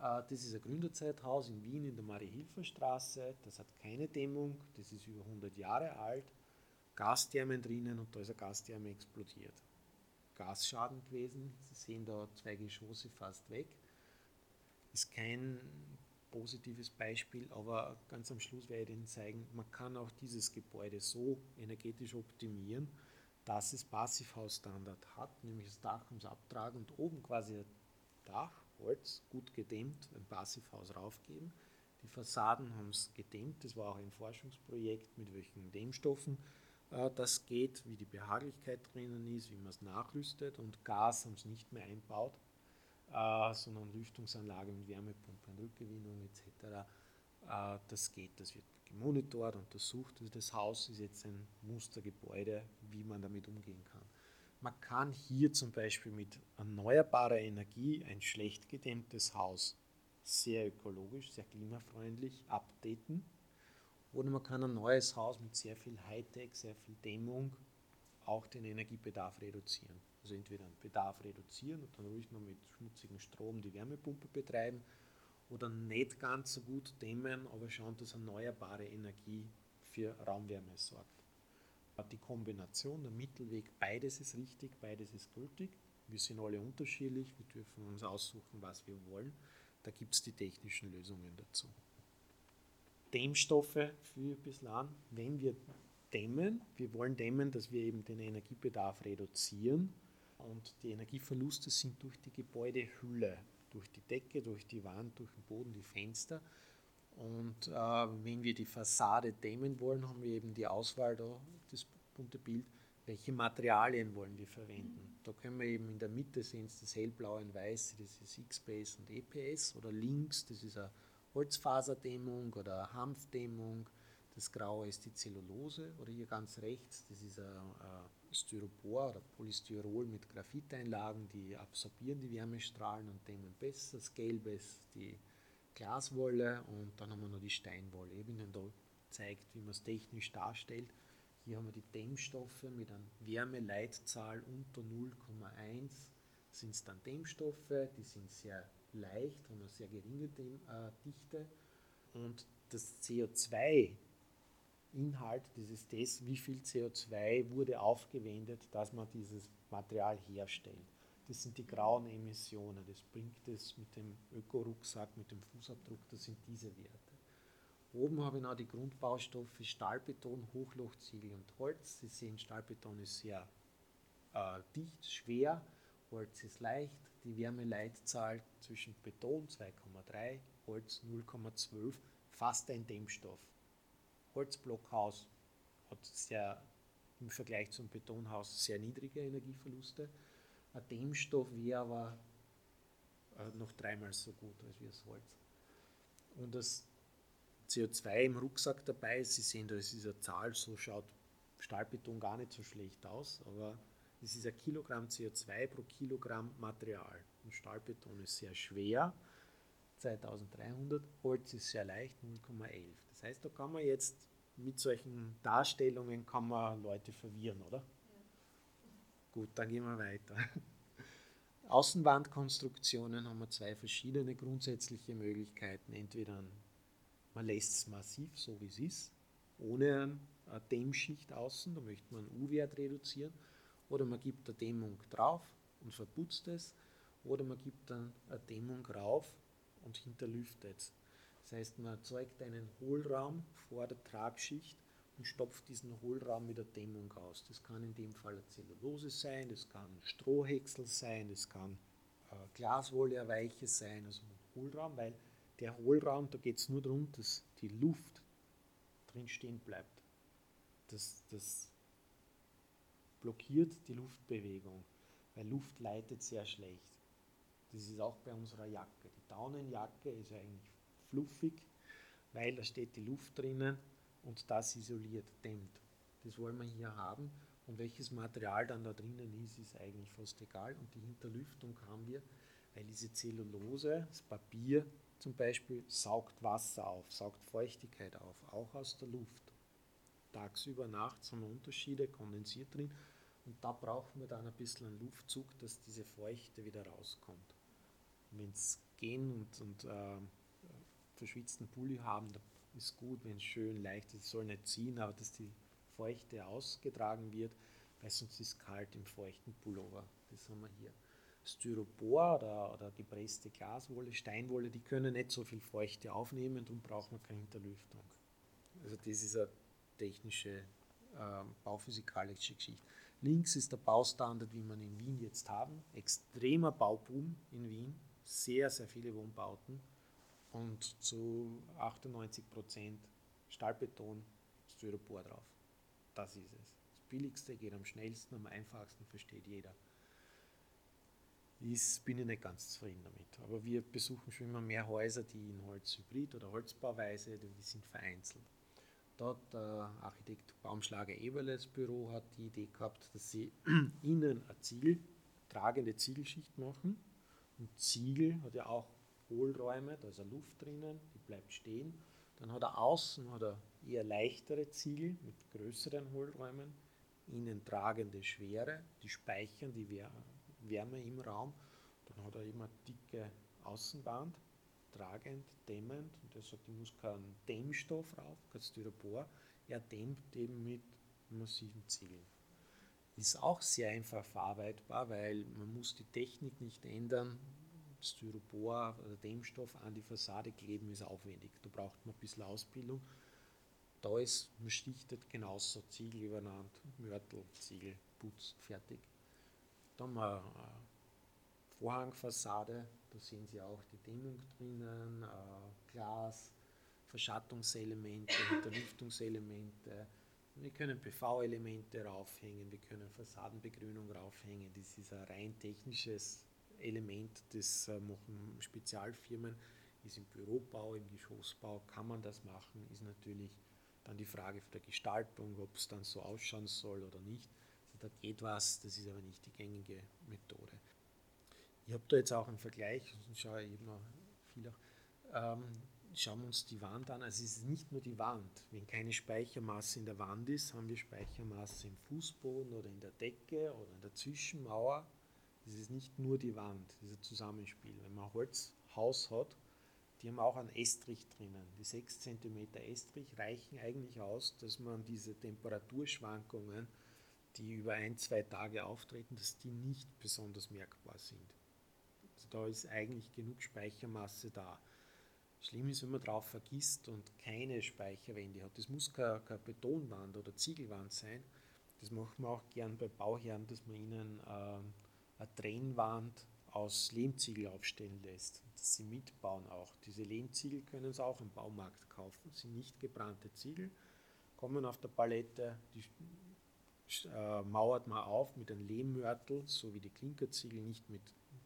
Äh, das ist ein Gründerzeithaus in Wien in der Marie-Hilfer-Straße. Das hat keine Dämmung, das ist über 100 Jahre alt. Gasthermen drinnen und da ist eine Gastherme explodiert. Gasschaden gewesen. Sie sehen da zwei Geschosse fast weg. Ist kein positives Beispiel, aber ganz am Schluss werde ich Ihnen zeigen, man kann auch dieses Gebäude so energetisch optimieren, dass es Passivhausstandard hat, nämlich das Dach ums Abtragen und oben quasi ein Dach, Holz, gut gedämmt, ein Passivhaus raufgeben. Die Fassaden haben es gedämmt, das war auch ein Forschungsprojekt, mit welchen Dämmstoffen äh, das geht, wie die Behaglichkeit drinnen ist, wie man es nachrüstet und Gas haben es nicht mehr einbaut, äh, sondern Lüftungsanlage mit Wärmepumpen, Rückgewinnung etc. Äh, das geht, das wird gemonitort, untersucht. Also das Haus ist jetzt ein Mustergebäude, wie man damit umgehen kann. Man kann hier zum Beispiel mit erneuerbarer Energie ein schlecht gedämmtes Haus sehr ökologisch, sehr klimafreundlich updaten. Oder man kann ein neues Haus mit sehr viel Hightech, sehr viel Dämmung auch den Energiebedarf reduzieren. Also entweder einen Bedarf reduzieren und dann ruhig noch mit schmutzigem Strom die Wärmepumpe betreiben oder nicht ganz so gut dämmen, aber schauen, dass erneuerbare Energie für Raumwärme sorgt. Die Kombination, der Mittelweg, beides ist richtig, beides ist gültig. Wir sind alle unterschiedlich, wir dürfen uns aussuchen, was wir wollen. Da gibt es die technischen Lösungen dazu. Dämmstoffe für bislang, wenn wir dämmen, wir wollen dämmen, dass wir eben den Energiebedarf reduzieren und die Energieverluste sind durch die Gebäudehülle durch die Decke, durch die Wand, durch den Boden, die Fenster. Und äh, wenn wir die Fassade dämmen wollen, haben wir eben die Auswahl da, das bunte Bild, welche Materialien wollen wir verwenden. Da können wir eben in der Mitte sehen, das hellblaue und weiße, das ist X-Base und EPS, oder links, das ist eine Holzfaserdämmung oder eine Hanfdämmung, das Graue ist die Zellulose, oder hier ganz rechts, das ist eine Styropor oder Polystyrol mit Graphiteinlagen, die absorbieren die Wärmestrahlen und dämmen besser. Das Gelbe ist die Glaswolle und dann haben wir noch die Steinwolle. Ich habe Ihnen da gezeigt, wie man es technisch darstellt. Hier haben wir die Dämmstoffe mit einer Wärmeleitzahl unter 0,1 sind es dann Dämmstoffe, die sind sehr leicht, haben eine sehr geringe Dämm äh, Dichte und das CO2 Inhalt dieses Tests, wie viel CO2 wurde aufgewendet, dass man dieses Material herstellt. Das sind die grauen Emissionen, das bringt es mit dem Öko-Rucksack, mit dem Fußabdruck, das sind diese Werte. Oben habe ich noch die Grundbaustoffe Stahlbeton, Hochlochziegel und Holz. Sie sehen, Stahlbeton ist sehr äh, dicht, schwer, Holz ist leicht. Die Wärmeleitzahl zwischen Beton 2,3, Holz 0,12, fast ein Dämmstoff. Holzblockhaus hat sehr, im Vergleich zum Betonhaus sehr niedrige Energieverluste. Ein Dämmstoff wäre aber äh, noch dreimal so gut als wie das Holz. Und das CO2 im Rucksack dabei, Sie sehen, da ist diese Zahl, so schaut Stahlbeton gar nicht so schlecht aus, aber es ist ein Kilogramm CO2 pro Kilogramm Material. Und Stahlbeton ist sehr schwer, 2300, Holz ist sehr leicht, 0,11. Das heißt, da kann man jetzt mit solchen Darstellungen kann man Leute verwirren, oder? Gut, dann gehen wir weiter. Außenwandkonstruktionen haben wir zwei verschiedene grundsätzliche Möglichkeiten. Entweder man lässt es massiv, so wie es ist, ohne eine Dämmschicht außen, da möchte man U-Wert reduzieren, oder man gibt eine Dämmung drauf und verputzt es, oder man gibt dann eine Dämmung rauf und hinterlüftet es. Das heißt, man erzeugt einen Hohlraum vor der Tragschicht und stopft diesen Hohlraum mit der Dämmung aus. Das kann in dem Fall eine Zellulose sein, das kann Strohhäcksel sein, das kann äh, Glaswolle, sein, also ein Hohlraum, weil der Hohlraum, da geht es nur darum, dass die Luft drin stehen bleibt. Das, das blockiert die Luftbewegung, weil Luft leitet sehr schlecht. Das ist auch bei unserer Jacke. Die Daunenjacke ist eigentlich fluffig, weil da steht die Luft drinnen und das isoliert, dämmt. Das wollen wir hier haben. Und welches Material dann da drinnen ist, ist eigentlich fast egal. Und die Hinterlüftung haben wir, weil diese Zellulose, das Papier, zum Beispiel saugt Wasser auf, saugt Feuchtigkeit auf, auch aus der Luft. Tagsüber, nachts haben wir Unterschiede, kondensiert drin. Und da brauchen wir dann ein bisschen einen Luftzug, dass diese Feuchte wieder rauskommt. Wenn es gehen und, und äh, verschwitzten Pulli haben, da ist gut, wenn es schön leicht ist, es soll nicht ziehen, aber dass die Feuchte ausgetragen wird, weil sonst ist es kalt im feuchten Pullover. Das haben wir hier. Styropor oder, oder gepresste Glaswolle, Steinwolle, die können nicht so viel Feuchte aufnehmen, darum braucht man keine Hinterlüftung. Also das ist eine technische, äh, bauphysikalische Geschichte. Links ist der Baustandard, wie man in Wien jetzt haben. Extremer Bauboom in Wien, sehr, sehr viele Wohnbauten und zu 98 Prozent Stahlbeton, Styropor drauf. Das ist es. Das billigste geht am schnellsten, am einfachsten versteht jeder. Ich bin ich nicht ganz zufrieden damit. Aber wir besuchen schon immer mehr Häuser, die in Holzhybrid oder Holzbauweise, die sind vereinzelt. Dort der Architekt Baumschlager Eberles Büro hat die Idee gehabt, dass sie innen eine Ziegel, tragende Ziegelschicht machen. Und Ziegel hat ja auch Hohlräume, da ist eine Luft drinnen, die bleibt stehen. Dann hat er außen hat er eher leichtere Ziegel mit größeren Hohlräumen, innen tragende Schwere, die speichern die Wärme im Raum. Dann hat er immer dicke Außenwand, tragend, dämmend. Und er sagt, ich muss keinen Dämmstoff rauf, kein Styropor. Er dämmt eben mit massiven Ziegeln. Ist auch sehr einfach verarbeitbar, weil man muss die Technik nicht ändern. Styropor oder Dämmstoff an die Fassade kleben ist aufwendig. Da braucht man ein bisschen Ausbildung. Da ist man stichtet genauso Ziegel übereinander, Mörtel, Ziegel, Putz, fertig. Dann haben wir eine Vorhangfassade, da sehen Sie auch die Dämmung drinnen, äh, Glas, Verschattungselemente, Hinterlüftungselemente. Wir können PV-Elemente raufhängen, wir können Fassadenbegrünung raufhängen. Das ist ein rein technisches Element, das äh, machen Spezialfirmen, ist im Bürobau, im Geschossbau, kann man das machen, ist natürlich dann die Frage der Gestaltung, ob es dann so ausschauen soll oder nicht. Also da geht was, das ist aber nicht die gängige Methode. Ich habe da jetzt auch einen Vergleich, schaue ich noch viel auch. Ähm, schauen wir uns die Wand an. Also es ist nicht nur die Wand. Wenn keine Speichermasse in der Wand ist, haben wir Speichermasse im Fußboden oder in der Decke oder in der Zwischenmauer. Das ist nicht nur die Wand, dieses Zusammenspiel. Wenn man ein Holzhaus hat, die haben auch einen Estrich drinnen. Die 6 cm Estrich reichen eigentlich aus, dass man diese Temperaturschwankungen, die über ein, zwei Tage auftreten, dass die nicht besonders merkbar sind. Also da ist eigentlich genug Speichermasse da. Schlimm ist, wenn man drauf vergisst und keine Speicherwände hat. Das muss keine, keine Betonwand oder Ziegelwand sein. Das machen wir auch gern bei Bauherren, dass man ihnen ähm, eine Trennwand aus Lehmziegel aufstellen lässt, dass sie mitbauen auch. Diese Lehmziegel können Sie auch im Baumarkt kaufen, sind nicht gebrannte Ziegel, kommen auf der Palette, die äh, mauert man auf mit einem Lehmmörtel, so wie die Klinkerziegel, nicht mit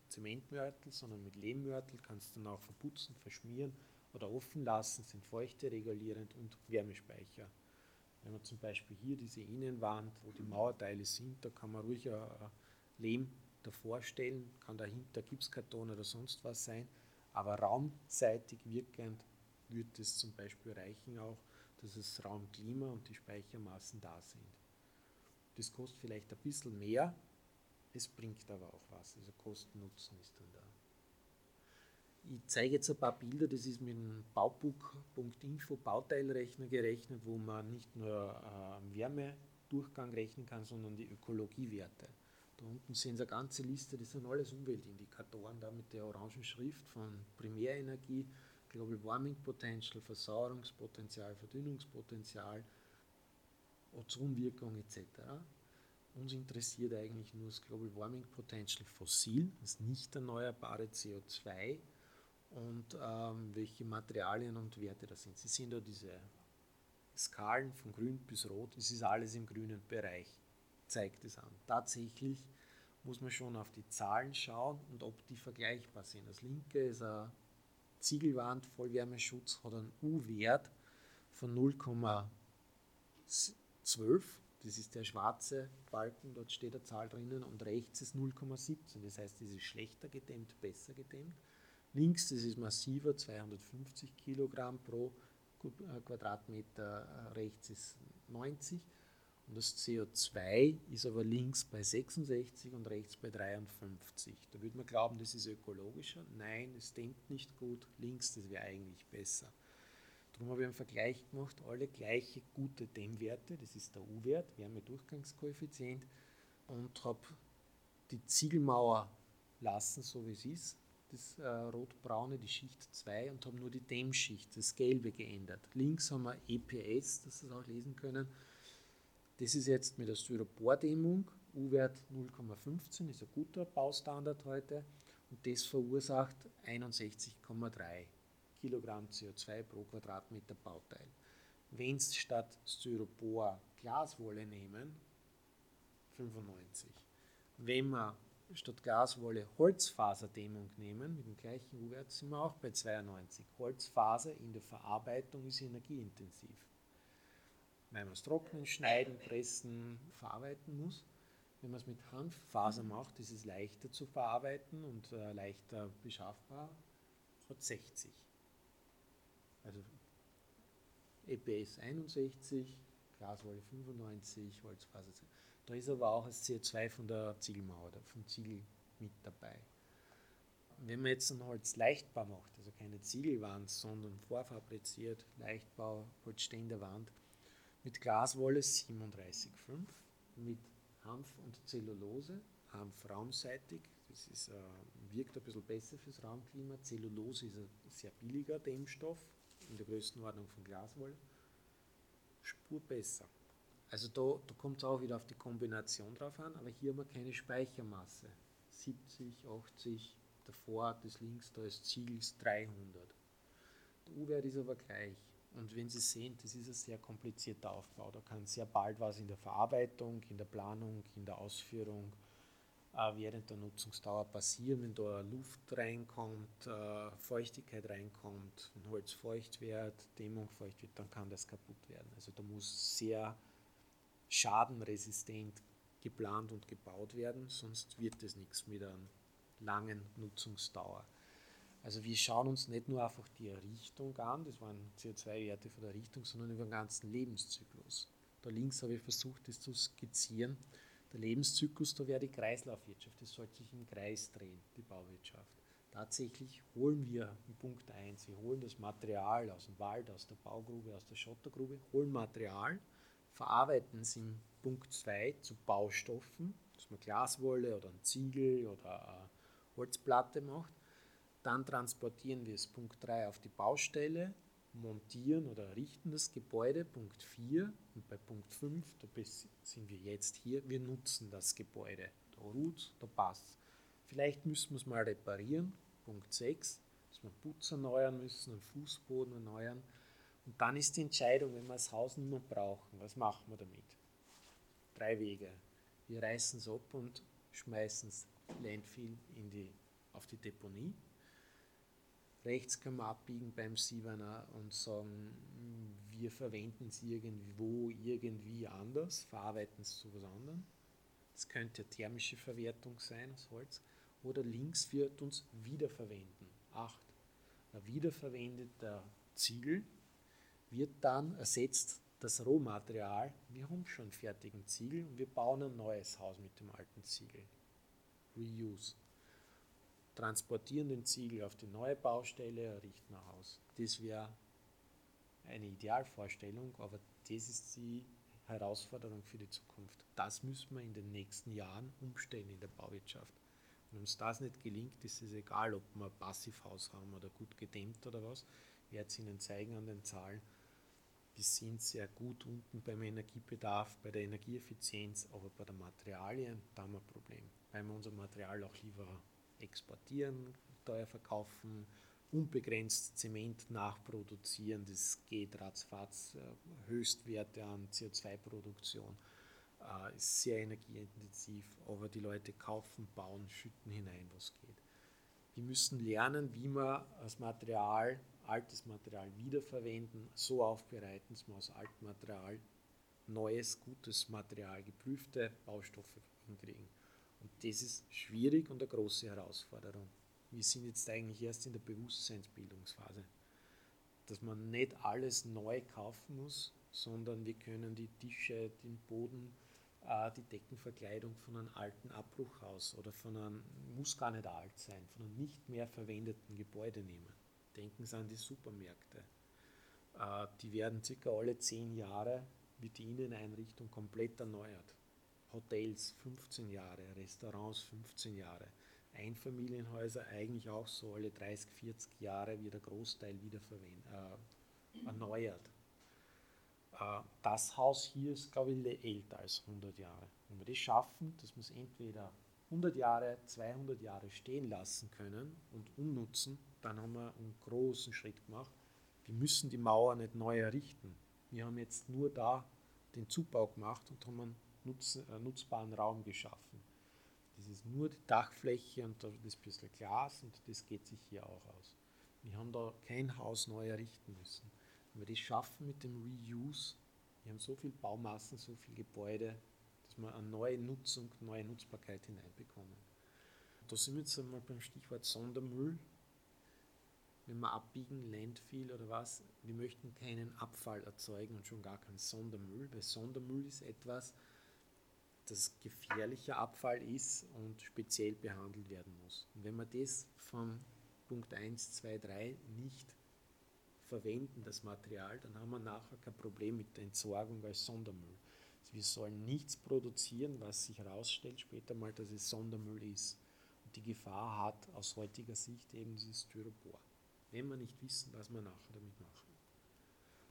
Zementmörtel, sondern mit Lehmmörtel, kannst dann auch verputzen, verschmieren oder offen lassen, sind feuchteregulierend und Wärmespeicher. Wenn man zum Beispiel hier diese Innenwand, wo die Mauerteile sind, da kann man ruhig ein Lehm davor stellen, kann dahinter Gipskarton oder sonst was sein, aber raumseitig wirkend würde es zum Beispiel reichen auch, dass das Raumklima und die Speichermassen da sind. Das kostet vielleicht ein bisschen mehr, es bringt aber auch was, also Kosten-Nutzen ist dann da. Ich zeige jetzt ein paar Bilder, das ist mit dem Baubook.info Bauteilrechner gerechnet, wo man nicht nur äh, Wärmedurchgang rechnen kann, sondern die Ökologiewerte. Da unten sehen Sie eine ganze Liste, das sind alles Umweltindikatoren, da mit der orangen Schrift von Primärenergie, Global Warming Potential, Versauerungspotenzial, Verdünnungspotenzial, Ozonwirkung etc. Uns interessiert eigentlich nur das Global Warming Potential fossil, das nicht erneuerbare CO2 und ähm, welche Materialien und Werte da sind. Sie sehen da diese Skalen von grün bis rot, es ist alles im grünen Bereich zeigt es an. Tatsächlich muss man schon auf die Zahlen schauen und ob die vergleichbar sind. Das linke ist eine Ziegelwand, Vollwärmeschutz, hat einen U-Wert von 0,12. Das ist der schwarze Balken, dort steht eine Zahl drinnen und rechts ist 0,17. Das heißt, es ist schlechter gedämmt, besser gedämmt. Links, das ist massiver, 250 Kilogramm pro Quadratmeter, rechts ist 90 und das CO2 ist aber links bei 66 und rechts bei 53. Da würde man glauben, das ist ökologischer. Nein, es dämmt nicht gut. Links, das wäre eigentlich besser. Darum habe ich einen Vergleich gemacht, alle gleiche gute Dämmwerte, das ist der U-Wert, Wärmedurchgangskoeffizient, und habe die Ziegelmauer lassen, so wie es ist, das äh, rotbraune, die Schicht 2, und habe nur die Dämmschicht, das Gelbe geändert. Links haben wir EPS, dass Sie es auch lesen können. Das ist jetzt mit der Styropor-Dämmung, U-Wert 0,15, ist ein guter Baustandard heute, und das verursacht 61,3 Kilogramm CO2 pro Quadratmeter Bauteil. Wenn Sie statt Styropor Glaswolle nehmen, 95. Wenn wir statt Glaswolle Holzfaserdämmung nehmen, mit dem gleichen U-Wert sind wir auch bei 92. Holzfaser in der Verarbeitung ist energieintensiv. Weil man es trocknen, schneiden, pressen, verarbeiten muss. Wenn man es mit Hanffaser macht, ist es leichter zu verarbeiten und äh, leichter beschaffbar, hat 60. Also EPS 61, Glaswolle 95, Holzfaser. Da ist aber auch das CO2 von der Ziegelmauer, vom Ziegel mit dabei. Wenn man jetzt ein Holz leichtbau macht, also keine Ziegelwand, sondern vorfabriziert, Leichtbau, Holzständerwand, mit Glaswolle 37,5, mit Hanf und Zellulose, Hanf raumseitig, das ist, äh, wirkt ein bisschen besser fürs Raumklima. Zellulose ist ein sehr billiger Dämmstoff, in der Größenordnung von Glaswolle, Spur besser. Also da, da kommt es auch wieder auf die Kombination drauf an, aber hier haben wir keine Speichermasse. 70, 80, davor, das links, da ist Ziels 300. Der U-Wert ist aber gleich. Und wenn Sie sehen, das ist ein sehr komplizierter Aufbau. Da kann sehr bald was in der Verarbeitung, in der Planung, in der Ausführung äh, während der Nutzungsdauer passieren, wenn da Luft reinkommt, äh, Feuchtigkeit reinkommt, wenn Holz feucht wird, Dämmung feucht wird, dann kann das kaputt werden. Also da muss sehr schadenresistent geplant und gebaut werden, sonst wird es nichts mit einer langen Nutzungsdauer. Also wir schauen uns nicht nur einfach die Errichtung an, das waren CO2-Werte von der Errichtung, sondern über den ganzen Lebenszyklus. Da links habe ich versucht, das zu skizzieren der Lebenszyklus, da wäre die Kreislaufwirtschaft. Das sollte sich im Kreis drehen, die Bauwirtschaft. Tatsächlich holen wir in Punkt 1, wir holen das Material aus dem Wald, aus der Baugrube, aus der Schottergrube, holen Material, verarbeiten es in Punkt 2 zu Baustoffen, dass man Glaswolle oder ein Ziegel oder eine Holzplatte macht. Dann transportieren wir es Punkt 3 auf die Baustelle, montieren oder errichten das Gebäude, Punkt 4. Und bei Punkt 5, da sind wir jetzt hier, wir nutzen das Gebäude. Da ruht, da passt. Vielleicht müssen wir es mal reparieren, Punkt 6, dass wir Putz erneuern müssen, einen Fußboden erneuern. Und dann ist die Entscheidung, wenn wir das Haus nicht mehr brauchen, was machen wir damit? Drei Wege. Wir reißen es ab und schmeißen es Landfill in die, auf die Deponie Rechts können wir abbiegen beim Siebener und sagen, wir verwenden es irgendwo irgendwie anders, verarbeiten es zu was anderem. Das könnte thermische Verwertung sein, das Holz. Oder links wird uns wiederverwenden. 8. Ein wiederverwendeter Ziegel wird dann ersetzt das Rohmaterial. Wir haben schon fertigen Ziegel und wir bauen ein neues Haus mit dem alten Ziegel. Reuse transportieren den Ziegel auf die neue Baustelle, errichten ein Haus. Das wäre eine Idealvorstellung, aber das ist die Herausforderung für die Zukunft. Das müssen wir in den nächsten Jahren umstellen in der Bauwirtschaft. Wenn uns das nicht gelingt, ist es egal, ob wir Passivhaus haben oder gut gedämmt oder was. Ich werde es Ihnen zeigen an den Zahlen. Wir sind sehr gut unten beim Energiebedarf, bei der Energieeffizienz, aber bei den Materialien, da haben wir ein Problem, weil wir unser Material auch lieber exportieren, teuer verkaufen, unbegrenzt Zement nachproduzieren, das geht ratzfatz, äh, Höchstwerte an CO2-Produktion, äh, ist sehr energieintensiv, aber die Leute kaufen, bauen, schütten hinein, was geht. Wir müssen lernen, wie wir das Material, altes Material wiederverwenden, so aufbereiten, dass wir aus altem Material neues, gutes Material, geprüfte Baustoffe hinkriegen. Und das ist schwierig und eine große Herausforderung. wir sind jetzt eigentlich erst in der Bewusstseinsbildungsphase, dass man nicht alles neu kaufen muss, sondern wir können die Tische, den Boden, äh, die Deckenverkleidung von einem alten Abbruchhaus oder von einem, muss gar nicht alt sein, von einem nicht mehr verwendeten Gebäude nehmen. Denken Sie an die Supermärkte. Äh, die werden circa alle zehn Jahre wird die Inneneinrichtung komplett erneuert. Hotels 15 Jahre, Restaurants 15 Jahre, Einfamilienhäuser eigentlich auch so alle 30, 40 Jahre wird der Großteil wieder äh, erneuert. Äh, das Haus hier ist, glaube ich, älter als 100 Jahre. Wenn wir das schaffen, dass wir es entweder 100 Jahre, 200 Jahre stehen lassen können und umnutzen, dann haben wir einen großen Schritt gemacht. Wir müssen die Mauer nicht neu errichten. Wir haben jetzt nur da den Zubau gemacht und haben einen nutz, äh, nutzbaren Raum geschaffen. Das ist nur die Dachfläche und das bisschen Glas und das geht sich hier auch aus. Wir haben da kein Haus neu errichten müssen. Wenn wir das schaffen mit dem Reuse, wir haben so viel Baumassen, so viele Gebäude, dass wir eine neue Nutzung, neue Nutzbarkeit hineinbekommen. Da sind wir jetzt einmal beim Stichwort Sondermüll. Wenn wir abbiegen, Landfill oder was, wir möchten keinen Abfall erzeugen und schon gar keinen Sondermüll, weil Sondermüll ist etwas, das gefährlicher Abfall ist und speziell behandelt werden muss. Und wenn wir das von Punkt 1, 2, 3 nicht verwenden, das Material, dann haben wir nachher kein Problem mit der Entsorgung als Sondermüll. Also wir sollen nichts produzieren, was sich herausstellt später mal, dass es Sondermüll ist. Und die Gefahr hat aus heutiger Sicht eben dieses Styropor, wenn wir nicht wissen, was wir nachher damit machen.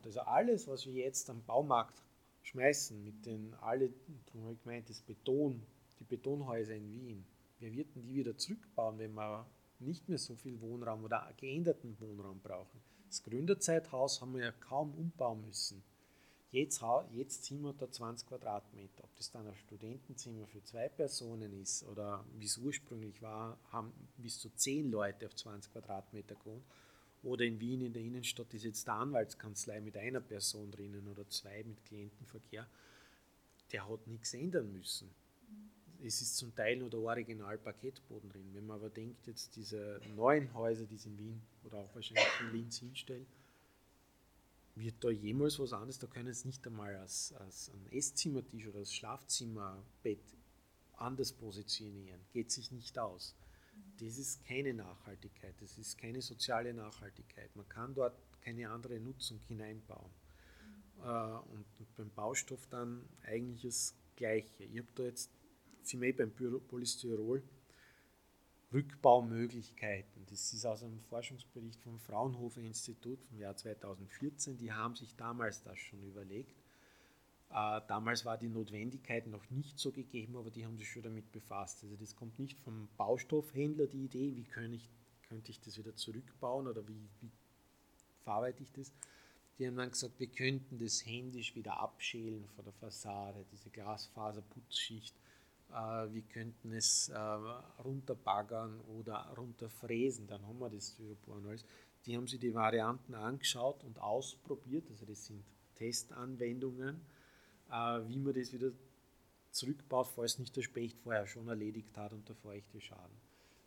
Also alles, was wir jetzt am Baumarkt schmeißen, mit den alle, darum habe ich gemeint, das Beton, die Betonhäuser in Wien, wir werden die wieder zurückbauen, wenn wir nicht mehr so viel Wohnraum oder geänderten Wohnraum brauchen. Das Gründerzeithaus haben wir ja kaum umbauen müssen. Jetzt, jetzt ziehen wir da 20 Quadratmeter. Ob das dann ein Studentenzimmer für zwei Personen ist oder wie es ursprünglich war, haben bis zu 10 Leute auf 20 Quadratmeter gewohnt oder in Wien in der Innenstadt ist jetzt der Anwaltskanzlei mit einer Person drinnen oder zwei mit Klientenverkehr. Der hat nichts ändern müssen. Es ist zum Teil nur der Original-Paketboden drin. Wenn man aber denkt, jetzt diese neuen Häuser, die es in Wien oder auch wahrscheinlich in Linz hinstellen, wird da jemals was anderes? Da können es nicht einmal als, als ein Esszimmertisch oder als Schlafzimmerbett anders positionieren. Geht sich nicht aus das ist keine Nachhaltigkeit, das ist keine soziale Nachhaltigkeit. Man kann dort keine andere Nutzung hineinbauen. Mhm. und, beim Baustoff dann eigentlich das Gleiche. Ich habe da jetzt, wir eh beim Polystyrol, Rückbaumöglichkeiten. Das ist aus einem Forschungsbericht vom Fraunhofer Institut vom Jahr 2014. Die haben sich damals das schon überlegt äh, damals war die Notwendigkeit noch nicht so gegeben, aber die haben sich schon damit befasst. Also das kommt nicht vom Baustoffhändler die Idee, wie kann ich, könnte ich das wieder zurückbauen oder wie, wie verarbeite ich das. Die haben dann gesagt, wir könnten das händisch wieder abschälen von der Fassade, diese Glasfaserputzschicht. Äh, wir könnten es äh, runterbaggern oder runterfräsen, dann haben wir das Styropor alles. Die haben sich die Varianten angeschaut und ausprobiert, also das sind Testanwendungen äh, wie man das wieder zurückbaut, falls nicht der Specht vorher schon erledigt hat und der feuchte Schaden.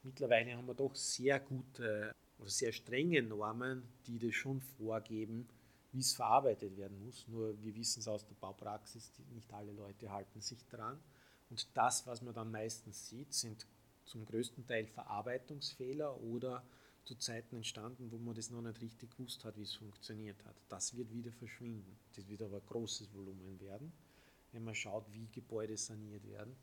Mittlerweile haben wir doch sehr gute oder sehr strenge Normen, die das schon vorgeben, wie es verarbeitet werden muss. Nur wir wissen es aus der Baupraxis, nicht alle Leute halten sich daran. Und das, was man dann meistens sieht, sind zum größten Teil Verarbeitungsfehler oder zu Zeiten entstanden, wo man das noch nicht richtig gewusst hat, wie es funktioniert hat. Das wird wieder verschwinden. Das wird aber ein großes Volumen werden, wenn man schaut, wie Gebäude saniert werden.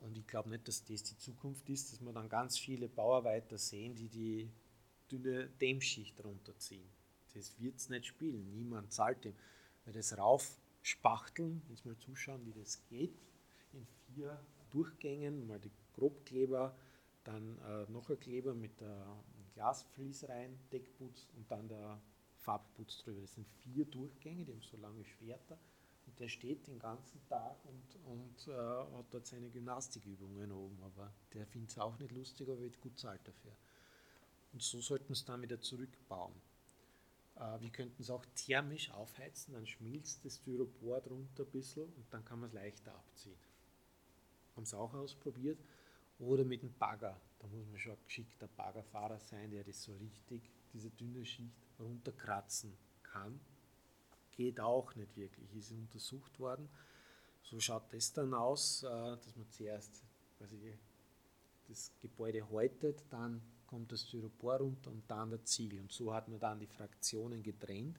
Und ich glaube nicht, dass das die Zukunft ist, dass wir dann ganz viele Bauarbeiter sehen, die die dünne Dämmschicht runterziehen. Das wird es nicht spielen. Niemand zahlt dem. Weil das raufspachteln, jetzt mal zuschauen, wie das geht, in vier Durchgängen, mal die Grobkleber, dann äh, noch ein Kleber mit der Glasflies rein, Deckputz und dann der Farbputz drüber. Das sind vier Durchgänge, die haben so lange Schwerter und der steht den ganzen Tag und, und äh, hat dort seine Gymnastikübungen oben, aber der findet es auch nicht lustig, aber wird gut zahlt dafür. Und so sollten wir es dann wieder zurückbauen. Äh, wir könnten es auch thermisch aufheizen, dann schmilzt das Styropor drunter ein bisschen und dann kann man es leichter abziehen. Haben es auch ausprobiert Oder mit dem Bagger. Da muss man schon ein geschickter Baggerfahrer sein, der das so richtig, diese dünne Schicht, runterkratzen kann. Geht auch nicht wirklich, ist untersucht worden. So schaut das dann aus, äh, dass man zuerst quasi das Gebäude häutet, dann kommt das Styropor runter und dann der Ziegel. Und so hat man dann die Fraktionen getrennt.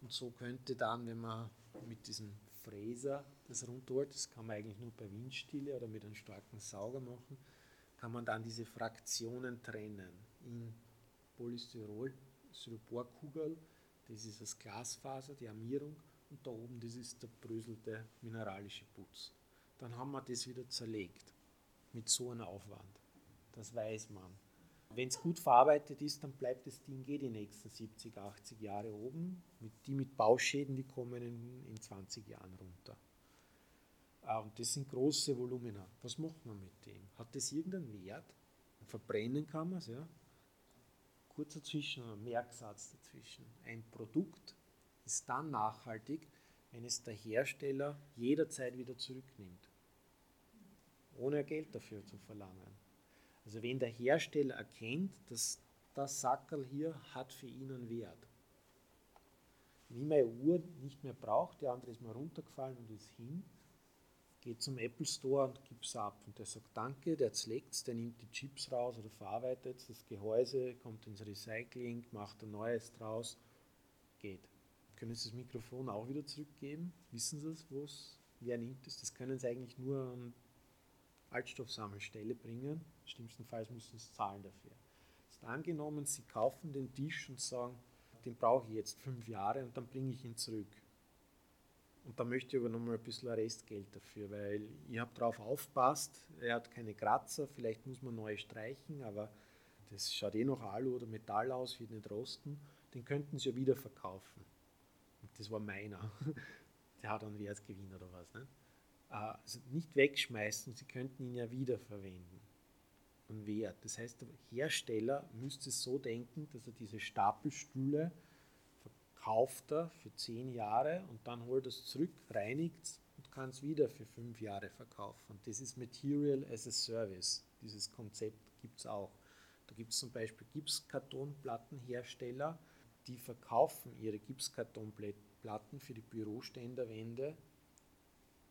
Und so könnte dann, wenn man mit diesem Fräser das runterholt, das kann man eigentlich nur bei Windstille oder mit einem starken Sauger machen, kann man dann diese Fraktionen trennen in Polystyrol, Styroporkugel, das ist das Glasfaser, die Armierung und da oben, das ist der bröselte mineralische Putz. Dann haben wir das wieder zerlegt mit so einem Aufwand. Das weiß man. Wenn es gut verarbeitet ist, dann bleibt das Ding eh die nächsten 70, 80 Jahre oben. Mit, die mit Bauschäden, die kommen in, in 20 Jahren runter. Ah, und das sind große Volumina. Was macht man mit dem? Hat das irgendeinen Wert? Verbrennen kann man es, ja. Kurz dazwischen, ein Merksatz dazwischen. Ein Produkt ist dann nachhaltig, wenn es der Hersteller jederzeit wieder zurücknimmt, ohne Geld dafür zu verlangen. Also wenn der Hersteller erkennt, dass das Sackerl hier hat für ihn einen Wert. Wie meine Uhr nicht mehr braucht, der andere ist mal runtergefallen und ist hin, geht zum Apple Store und gibt es ab. Und der sagt Danke, der zerlegt es, der nimmt die Chips raus oder verarbeitet das Gehäuse kommt ins Recycling, macht ein neues draus, geht. Können Sie das Mikrofon auch wieder zurückgeben? Wissen Sie es, wer nimmt es? Das können Sie eigentlich nur an Altstoffsammelstelle bringen. Schlimmstenfalls müssen Sie zahlen dafür. Ist angenommen, Sie kaufen den Tisch und sagen, den brauche ich jetzt fünf Jahre und dann bringe ich ihn zurück. Und da möchte ich aber nochmal ein bisschen Restgeld dafür, weil ich habe darauf aufpasst, er hat keine Kratzer, vielleicht muss man neu streichen, aber das schaut eh noch Alu oder Metall aus, wird nicht rosten. Den könnten Sie ja wieder verkaufen. Und das war meiner. Der hat einen Wertgewinn oder was. Ne? Also nicht wegschmeißen, Sie könnten ihn ja wiederverwenden. Und Wert. Das heißt, der Hersteller müsste so denken, dass er diese Stapelstühle verkauft er für zehn Jahre und dann holt er es zurück, reinigt es und kann es wieder für fünf Jahre verkaufen. Und das ist Material as a Service. Dieses Konzept gibt es auch. Da gibt es zum Beispiel Gipskartonplattenhersteller, die verkaufen ihre Gipskartonplatten für die Büroständerwände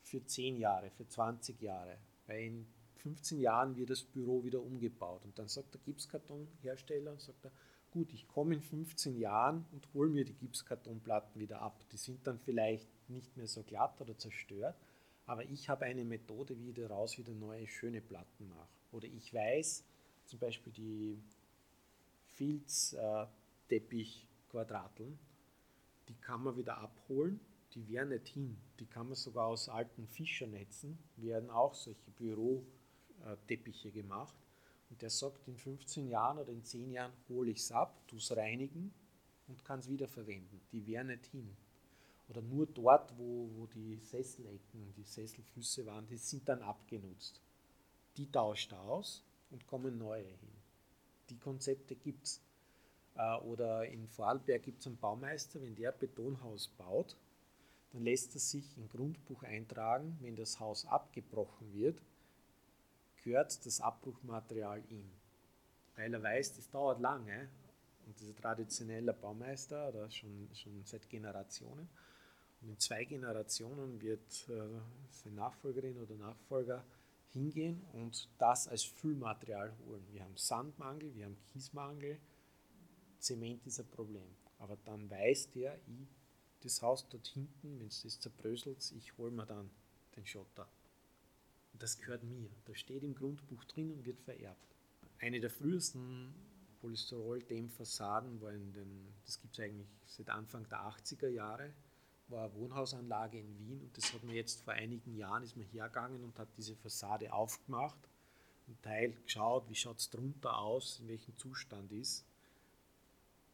für 10 Jahre, für 20 Jahre. Weil in 15 Jahren wird das Büro wieder umgebaut. Und dann sagt der Gipskartonhersteller, sagt er, gut, ich komme in 15 Jahren und hole mir die Gipskartonplatten wieder ab. Die sind dann vielleicht nicht mehr so glatt oder zerstört, aber ich habe eine Methode, wie ich daraus wieder neue, schöne Platten mache. Oder ich weiß, zum Beispiel die Filzteppich-Quadrateln, die kann man wieder abholen die werden nicht hin. Die kann man sogar aus alten Fischernetzen, werden auch solche Büroteppiche gemacht. Und der sagt, in 15 Jahren oder in 10 Jahren hole ich es ab, tue es reinigen und kann es wiederverwenden. Die werden nicht hin. Oder nur dort, wo, wo die Sesselecken, die Sesselfüße waren, die sind dann abgenutzt. Die tauscht er aus und kommen neue hin. Die Konzepte gibt es. Äh, oder in Vorarlberg gibt es einen Baumeister, wenn der Betonhaus baut, dann lässt es sich im Grundbuch eintragen, wenn das Haus abgebrochen wird, gehört das Abbruchmaterial ihm. Weil er weiß, das dauert lange und dieser traditionelle Baumeister, oder schon, schon seit Generationen. Und in zwei Generationen wird äh, seine Nachfolgerin oder Nachfolger hingehen und das als Füllmaterial holen. Wir haben Sandmangel, wir haben Kiesmangel, Zement ist ein Problem. Aber dann weiß der, ich das Haus dort hinten, wenn es das zerbröselt, ich hole mir dann den Schotter. Das gehört mir. Das steht im Grundbuch drin und wird vererbt. Eine der frühesten Polystyrol-Dämmfassaden war in den, das gibt es eigentlich seit Anfang der 80er Jahre, war eine Wohnhausanlage in Wien und das hat man jetzt vor einigen Jahren, ist man hergegangen und hat diese Fassade aufgemacht und Teil geschaut, wie schaut es drunter aus, in welchem Zustand ist,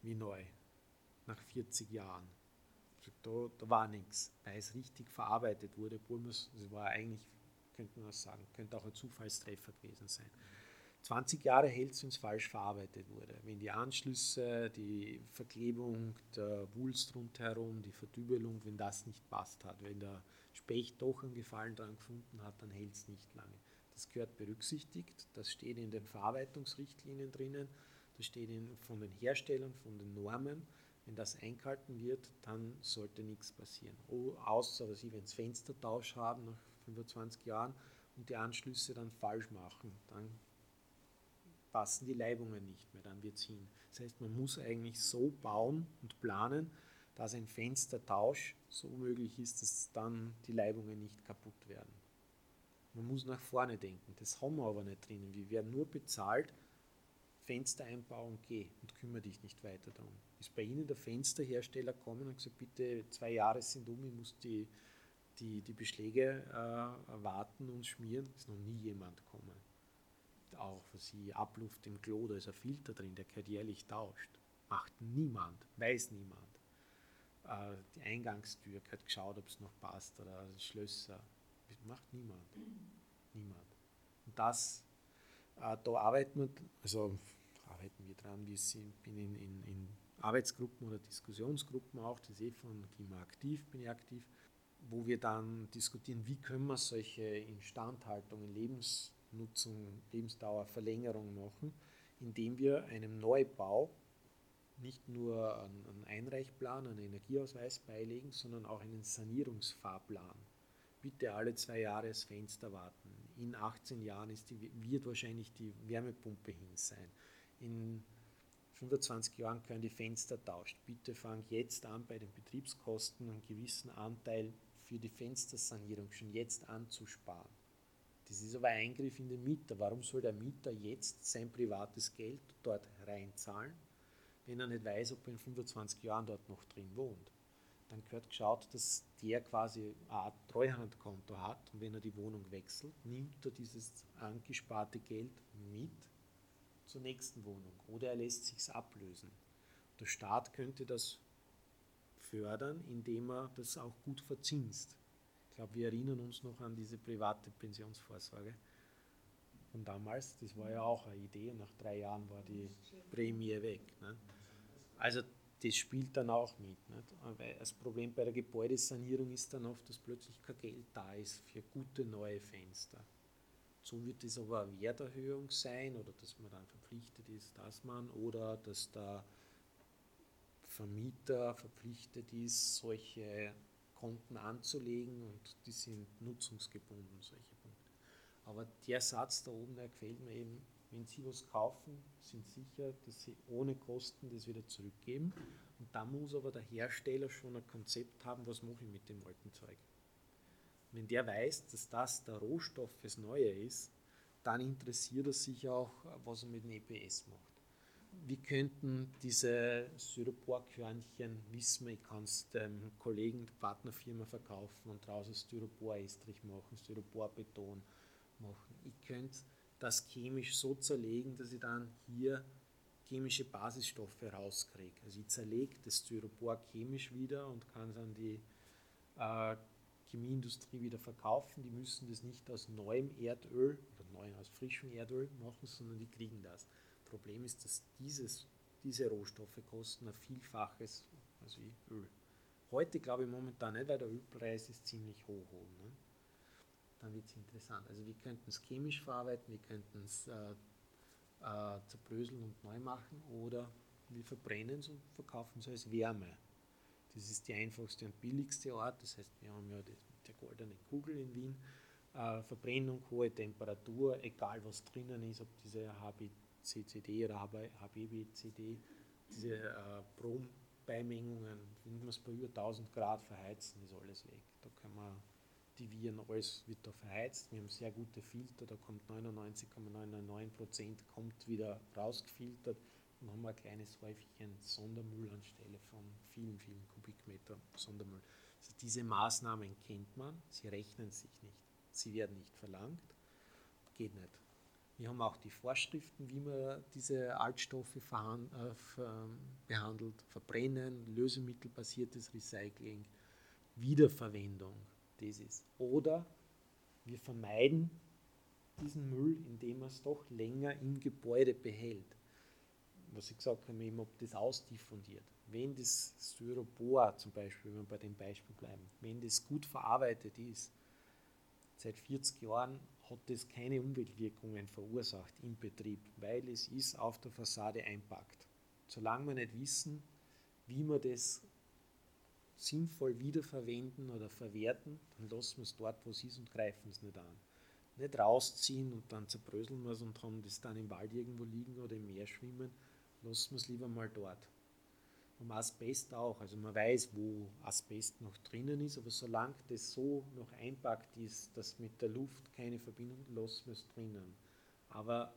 wie neu, nach 40 Jahren da, da war nichts, weil es richtig verarbeitet wurde, obwohl es war eigentlich, könnte man sagen, könnte auch ein Zufallstreffer gewesen sein. 20 Jahre hält es, wenn es falsch verarbeitet wurde. Wenn die Anschlüsse, die Verklebung, der Wulst rundherum, die Verdübelung, wenn das nicht passt hat, wenn der Specht doch einen Gefallen daran gefunden hat, dann hält es nicht lange. Das gehört berücksichtigt, das steht in den Verarbeitungsrichtlinien drinnen, das steht in, von den Herstellern, von den Normen. Wenn das eingehalten wird, dann sollte nichts passieren. Oh, außer, dass sie, wenn es Fenstertausch haben nach 25 Jahren und die Anschlüsse dann falsch machen, dann passen die Leibungen nicht mehr, dann wird es hin. Das heißt, man muss eigentlich so bauen und planen, dass ein Fenstertausch so möglich ist, dass dann die Leibungen nicht kaputt werden. Man muss nach vorne denken. Das haben wir aber nicht drinnen. Wir werden nur bezahlt, Fenster einbauen, geh und kümmere dich nicht weiter darum. Ist bei Ihnen der Fensterhersteller kommen und gesagt, bitte zwei Jahre sind um, ich muss die, die, die Beschläge äh, warten und schmieren, ist noch nie jemand gekommen. Auch was Sie Abluft im Klo, da ist ein Filter drin, der gehört jährlich tauscht. Macht niemand, weiß niemand. Äh, die Eingangstür hat geschaut, ob es noch passt oder Schlösser. Macht niemand. Niemand. Und das, äh, da arbeiten wir, also arbeiten wir dran, wir sind, bin in, in, in Arbeitsgruppen oder Diskussionsgruppen auch, das ist eh von GIMA aktiv, bin ich aktiv, wo wir dann diskutieren, wie können wir solche Instandhaltungen, Lebensnutzung, Lebensdauerverlängerung machen, indem wir einem Neubau nicht nur einen Einreichplan, einen Energieausweis beilegen, sondern auch einen Sanierungsfahrplan. Bitte alle zwei Jahre das Fenster warten. In 18 Jahren ist die, wird wahrscheinlich die Wärmepumpe hin sein. In 25 Jahren können die Fenster tauscht. Bitte fang jetzt an, bei den Betriebskosten einen gewissen Anteil für die Fenstersanierung schon jetzt anzusparen. Das ist aber ein Eingriff in den Mieter. Warum soll der Mieter jetzt sein privates Geld dort reinzahlen? wenn er nicht weiß, ob er in 25 Jahren dort noch drin wohnt. Dann gehört geschaut, dass der quasi eine Art Treuhandkonto hat und wenn er die Wohnung wechselt, nimmt er dieses angesparte Geld mit zur nächsten Wohnung oder er lässt sich ablösen. Der Staat könnte das fördern, indem er das auch gut verzinst. Ich glaube, wir erinnern uns noch an diese private Pensionsvorsorge von damals. Das war ja auch eine Idee. Nach drei Jahren war die Prämie weg. Ne? Also das spielt dann auch mit. Nicht? Weil das Problem bei der Gebäudesanierung ist dann oft, dass plötzlich kein Geld da ist für gute neue Fenster. So wird es aber eine Werterhöhung sein oder dass man dann verpflichtet ist, dass man oder dass der Vermieter verpflichtet ist, solche Konten anzulegen und die sind nutzungsgebunden, solche aber der Satz da oben, der gefällt mir eben, wenn Sie was kaufen, sind sicher, dass Sie ohne Kosten das wieder zurückgeben. Und da muss aber der Hersteller schon ein Konzept haben, was mache ich mit dem alten Zeug. Wenn der weiß, dass das der Rohstoff fürs Neue ist, dann interessiert er sich auch, was er mit dem EPS macht. Wir könnten diese Styroporkörnchen, wissen wir, ich kann es dem Kollegen, der Partnerfirma verkaufen und draußen Styropor-Estrich machen, Styroporbeton machen. Ich könnte das chemisch so zerlegen, dass ich dann hier chemische Basisstoffe rauskriege. Also ich zerlege das Styropor chemisch wieder und kann es an die äh, Chemieindustrie wieder verkaufen. Die müssen das nicht aus neuem Erdöl oder neu aus frischem Erdöl machen, sondern die kriegen das. Problem ist, dass dieses, diese Rohstoffe kosten ein Vielfaches also wie Öl. Heute glaube ich momentan nicht, weil der Ölpreis ist ziemlich hoch. Ne? dann wird es interessant. Also wir könnten es chemisch verarbeiten, wir könnten es äh, äh, zerbröseln und neu machen oder wir verbrennen es und verkaufen es als Wärme. Das ist die einfachste und billigste Art. Das heißt, wir haben ja die, die goldene Kugel in Wien. Äh, Verbrennung, hohe Temperatur, egal was drinnen ist, ob diese HBCCD oder HBBCD, diese äh, Brombeimengungen, wenn wir es bei über 1000 Grad verheizen, ist alles weg. Da können wir die Viren, alles wird da verheizt. Wir haben sehr gute Filter, da kommt 99,999 kommt wieder rausgefiltert. Dann haben wir ein kleines Häufchen Sondermüll anstelle von vielen, vielen Kubikmeter Sondermüll. Also diese Maßnahmen kennt man, sie rechnen sich nicht. Sie werden nicht verlangt, geht nicht. Wir haben auch die Vorschriften, wie man diese Altstoffe äh, behandelt, verbrennen, lösemittelbasiertes Recycling, Wiederverwendung das ist. Oder wir vermeiden diesen Müll, indem man es doch länger im Gebäude behält. Was ich gesagt habe, eben, ob das ausdiffundiert. Wenn das Styropor zum Beispiel, wenn wir bei dem Beispiel bleiben, wenn das gut verarbeitet ist, seit 40 Jahren hat das keine Umweltwirkungen verursacht im Betrieb, weil es ist auf der Fassade einpackt. Solange wir nicht wissen, wie wir das sinnvoll wiederverwenden oder verwerten, dann lassen wir es dort, wo es ist und greifen es nicht an. Nicht rausziehen und dann zerbröseln wir es und haben das dann im Wald irgendwo liegen oder im Meer schwimmen, lassen wir es lieber mal dort. Um Asbest auch, also man weiß, wo Asbest noch drinnen ist, aber solange das so noch einpackt ist, dass mit der Luft keine Verbindung, wir es drinnen. Aber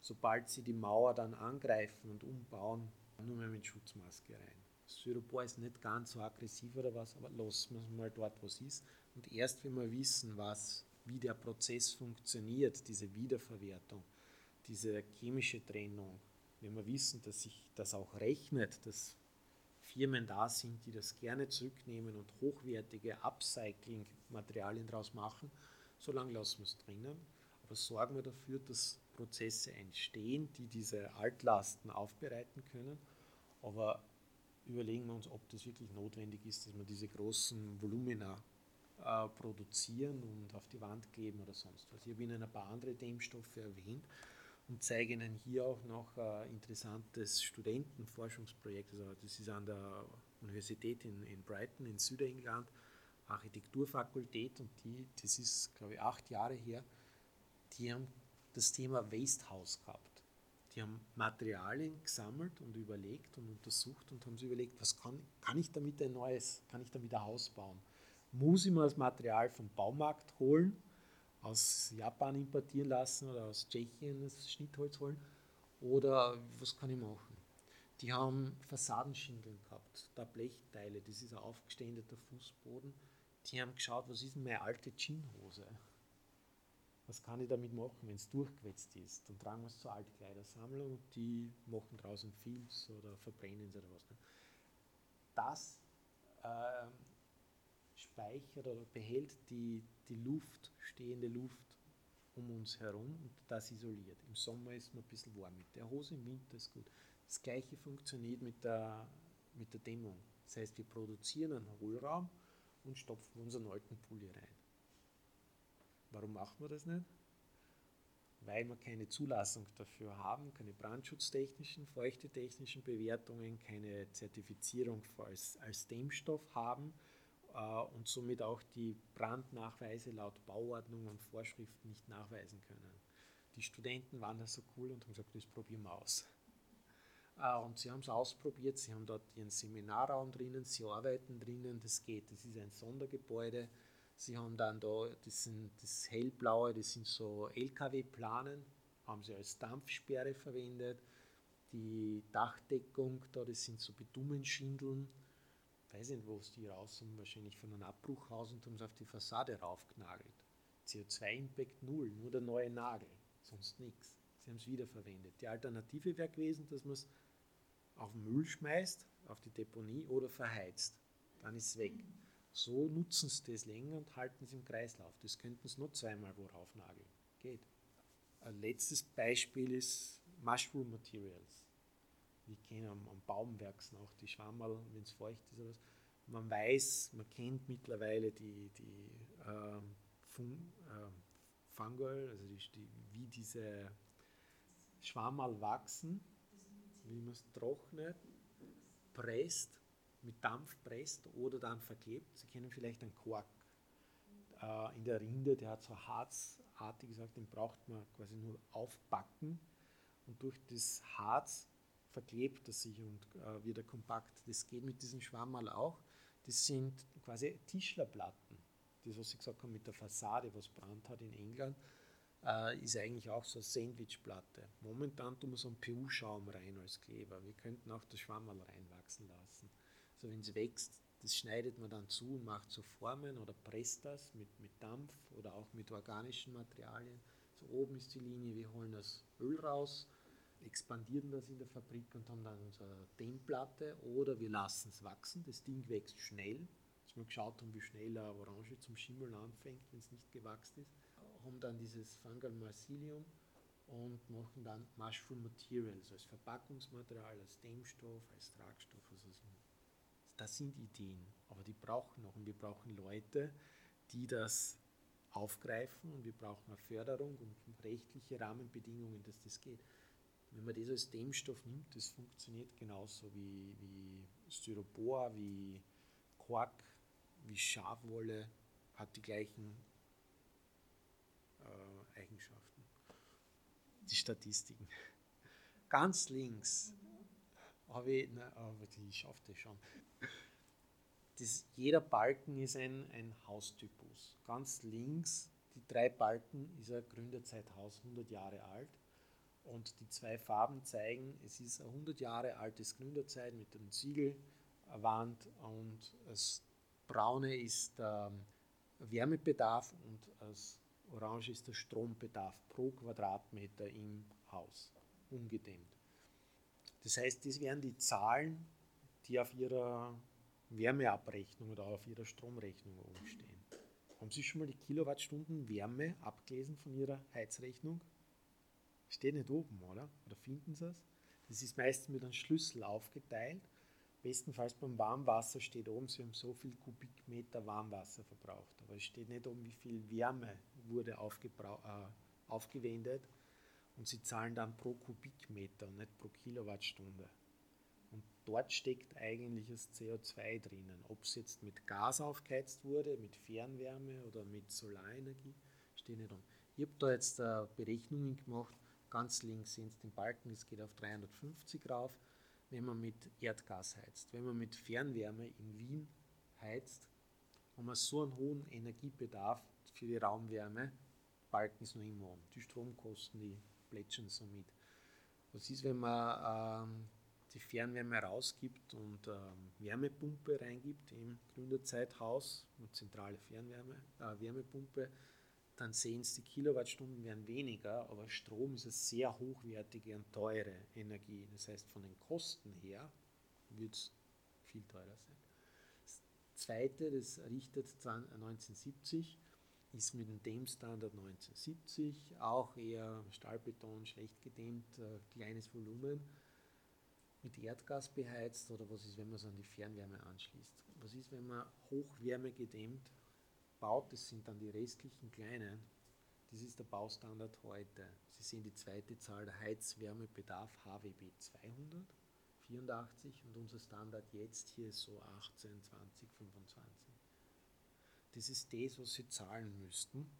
sobald sie die Mauer dann angreifen und umbauen, nur mehr mit Schutzmaske rein. Styropor ist nicht ganz so aggressiv oder was, aber lassen wir es mal dort, wo es ist. Und erst wenn wir wissen, was, wie der Prozess funktioniert, diese Wiederverwertung, diese chemische Trennung, wenn wir wissen, dass sich das auch rechnet, dass Firmen da sind, die das gerne zurücknehmen und hochwertige Upcycling-Materialien daraus machen, solange lassen wir es drinnen. Aber sorgen wir dafür, dass Prozesse entstehen, die diese Altlasten aufbereiten können. Aber überlegen wir uns, ob das wirklich notwendig ist, dass wir diese großen Volumina äh, produzieren und auf die Wand kleben oder sonst was. Ich habe Ihnen ein paar andere Dämmstoffe erwähnt und zeige Ihnen hier auch noch ein interessantes Studentenforschungsprojekt. Also das ist an der Universität in, in Brighton in Südengland, Architekturfakultät und die, das ist glaube ich acht Jahre her, die haben das Thema Waste House gehabt. Die haben Materialien gesammelt und überlegt und untersucht und haben sich überlegt, was kann, kann ich damit ein neues, kann ich damit ein Haus bauen? Muss ich mir das Material vom Baumarkt holen, aus Japan importieren lassen oder aus Tschechien das Schnittholz holen? Oder was kann ich machen? Die haben Fassadenschindeln gehabt, da Blechteile, das ist ein aufgeständeter Fußboden. Die haben geschaut, was ist denn meine alte Jeanshose? was kann ich damit machen, wenn es durchgewetzt ist? Dann tragen wir es zur Altkleidersammlung und die machen draußen Filz oder verbrennen es oder was. Ne? Das äh, speichert oder behält die, die Luft, stehende Luft um uns herum und das isoliert. Im Sommer ist man ein bisschen warm mit der Hose, im Winter ist gut. Das gleiche funktioniert mit der, mit der Dämmung. Das heißt, wir produzieren einen Hohlraum und stopfen unseren alten Pulli rein. Warum machen wir das nicht? Weil wir keine Zulassung dafür haben, keine brandschutztechnischen, feuchtetechnischen Bewertungen, keine Zertifizierung als, als Dämmstoff haben und somit auch die Brandnachweise laut Bauordnung und Vorschriften nicht nachweisen können. Die Studenten waren da so cool und haben gesagt, das probieren wir aus. Äh, und sie haben es ausprobiert, sie haben dort ihren Seminarraum drinnen, sie arbeiten drinnen, das geht. Das ist ein Sondergebäude Sie haben dann da, das, sind, das hellblaue, das sind so LKW-Planen, haben sie als Dampfsperre verwendet. Die Dachdeckung da, das sind so Bitumenschindeln. Weiß nicht, wo es die raus haben, wahrscheinlich von einem Abbruchhaus und haben sie auf die Fassade raufgenagelt. CO2-Impact null, nur der neue Nagel, sonst nichts. Sie haben es wiederverwendet. Die Alternative wäre gewesen, dass man es auf den Müll schmeißt, auf die Deponie oder verheizt. Dann ist es weg. So nutzen sie das länger und halten es im Kreislauf. Das könnten sie nur zweimal worauf nageln. Geht. Ein letztes Beispiel ist Mushroom Materials. Wir kennen am, am Baumwerks noch die Schwammerl, wenn es feucht ist oder was. Man weiß, man kennt mittlerweile die, die äh, Fun, äh, Fungal, also die, die, wie diese Schwammerl wachsen, wie man es trocknet, presst mit Dampf presst oder dann verklebt. Sie kennen vielleicht einen Kork äh, in der Rinde, der hat so harzartig gesagt, den braucht man quasi nur aufbacken und durch das Harz verklebt er sich und äh, wird er kompakt. Das geht mit diesem Schwammerl auch. Das sind quasi Tischlerplatten. Das, was ich gesagt habe mit der Fassade, was Brandt hat in England, äh, ist eigentlich auch so eine Sandwichplatte. Momentan tun wir so einen PU-Schaum rein als Kleber. Wir könnten auch das Schwammerl reinwachsen lassen. So wenn es wächst, das schneidet man dann zu und macht so Formen oder presst das mit, mit Dampf oder auch mit organischen Materialien. So oben ist die Linie, wir holen das Öl raus, expandieren das in der Fabrik und haben dann unsere Dämmplatte oder wir lassen es wachsen. Das Ding wächst schnell. Dass wir geschaut haben, wie schnell eine Orange zum Schimmeln anfängt, wenn es nicht gewachsen ist. Haben dann dieses Fungal Mycelium und machen dann Mushroom Materials als Verpackungsmaterial, als Dämmstoff, als Tragstoff, also das sind Ideen, aber die brauchen noch und wir brauchen Leute, die das aufgreifen und wir brauchen eine Förderung und rechtliche Rahmenbedingungen, dass das geht. Wenn man das als Dämmstoff nimmt, das funktioniert genauso wie, wie Styropor, wie Kork, wie Schafwolle, hat die gleichen äh, Eigenschaften. Die Statistiken. Ganz links habe ich, na, aber die schafft es schon. Das, jeder Balken ist ein, ein Haustypus. Ganz links, die drei Balken, ist ein Gründerzeithaus, 100 Jahre alt. Und die zwei Farben zeigen, es ist ein 100 Jahre altes Gründerzeit mit einem Ziegelwand und das Braune ist der Wärmebedarf und das Orange ist der Strombedarf pro Quadratmeter im Haus, ungedämmt. Das heißt, das wären die Zahlen, die auf Ihrer Wärmeabrechnung oder auf Ihrer Stromrechnung oben stehen. Haben Sie schon mal die Kilowattstunden Wärme abgelesen von Ihrer Heizrechnung? Steht nicht oben, oder? Oder finden Sie es? Das ist meistens mit einem Schlüssel aufgeteilt. Bestenfalls beim Warmwasser steht oben, Sie haben so viel Kubikmeter Warmwasser verbraucht. Aber es steht nicht oben, wie viel Wärme wurde äh, aufgewendet. Und Sie zahlen dann pro Kubikmeter und nicht pro Kilowattstunde. Und dort steckt eigentlich das CO2 drinnen. Ob es jetzt mit Gas aufgeheizt wurde, mit Fernwärme oder mit Solarenergie, steht nicht um. Ich habe da jetzt äh, Berechnungen gemacht Ganz links sehen Sie den Balken, es geht auf 350 rauf, wenn man mit Erdgas heizt. Wenn man mit Fernwärme in Wien heizt, haben wir so einen hohen Energiebedarf für die Raumwärme, Balken ist noch immer um. Die Stromkosten, die plätschern so mit. Was ist, wenn man ähm, die Fernwärme rausgibt und ähm, Wärmepumpe reingibt im Gründerzeithaus, eine zentrale Fernwärme, äh, Wärmepumpe, dann sehen Sie, die Kilowattstunden werden weniger, aber Strom ist eine sehr hochwertige und teure Energie. Das heißt, von den Kosten her wird es viel teurer sein. Das zweite, das errichtet 1970, ist mit dem Dämmstandard 1970, auch eher Stahlbeton, schlecht gedämmt, äh, kleines Volumen, mit Erdgas beheizt oder was ist, wenn man es an die Fernwärme anschließt? Was ist, wenn man hochwärme gedämmt baut, das sind dann die restlichen kleinen. Das ist der Baustandard heute. Sie sehen die zweite Zahl, der Heizwärmebedarf HWB 284 und unser Standard jetzt hier ist so 18, 20, 25. Das ist das, was Sie zahlen müssten,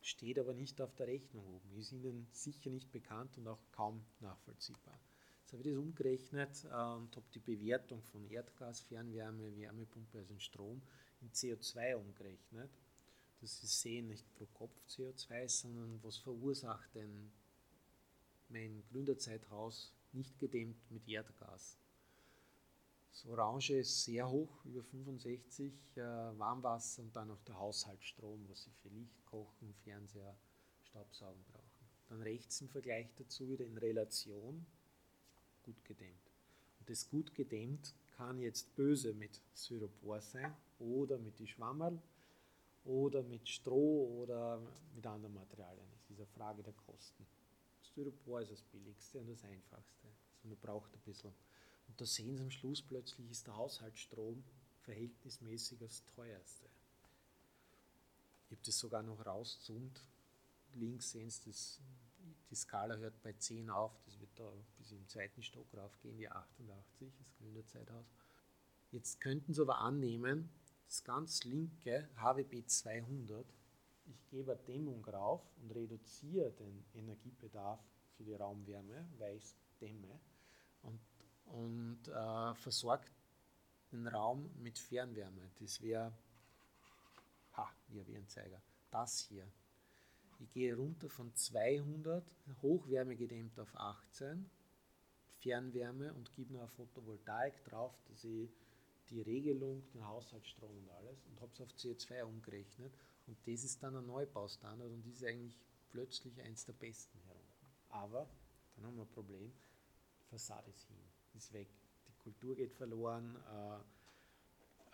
steht aber nicht auf der Rechnung oben, ist Ihnen sicher nicht bekannt und auch kaum nachvollziehbar. Jetzt habe ich das umgerechnet äh, und habe die Bewertung von Erdgas, Fernwärme, Wärmepumpe, also Strom in CO2 umgerechnet dass Sie sehen, nicht pro Kopf CO2, sondern was verursacht denn mein Gründerzeithaus nicht gedämmt mit Erdgas. Das Orange ist sehr hoch, über 65, äh, Warmwasser und dann noch der Haushaltsstrom, was Sie für Licht, Kochen, Fernseher, Staubsaugen brauchen. Dann rechts im Vergleich dazu wieder in Relation gut gedämmt. Und das gut gedämmt kann jetzt böse mit Styropor sein oder mit die Schwammerl oder mit Stroh oder mit anderen Materialien. Es ist eine Frage der Kosten. Styropor ist das billigste und das einfachste. Also man braucht ein bisschen. Und da sehen Sie am Schluss plötzlich, ist der Haushaltsstrom verhältnismäßig das teuerste. Ich habe das sogar noch rauszoomt. Links sehen Sie, das, die Skala hört bei 10 auf, das wird da bis im zweiten Stock raufgehen, die 88, das Gründerzeithaus. Jetzt könnten Sie aber annehmen, das ganz linke HWB 200, ich gebe eine Dämmung rauf und reduziere den Energiebedarf für die Raumwärme, weil ich es dämme und, und äh, versorgt den Raum mit Fernwärme. Das wäre, ha, hier wie ein Zeiger, das hier. Ich gehe runter von 200, Hochwärme gedämmt auf 18, Fernwärme und gebe noch eine Photovoltaik drauf, dass ich die Regelung, den Haushaltsstrom und alles und habe es auf CO2 umgerechnet. Und das ist dann ein Neubaustandard und ist eigentlich plötzlich eins der besten herum. Aber dann haben wir ein Problem, die Fassade ist hin, ist weg, die Kultur geht verloren, äh,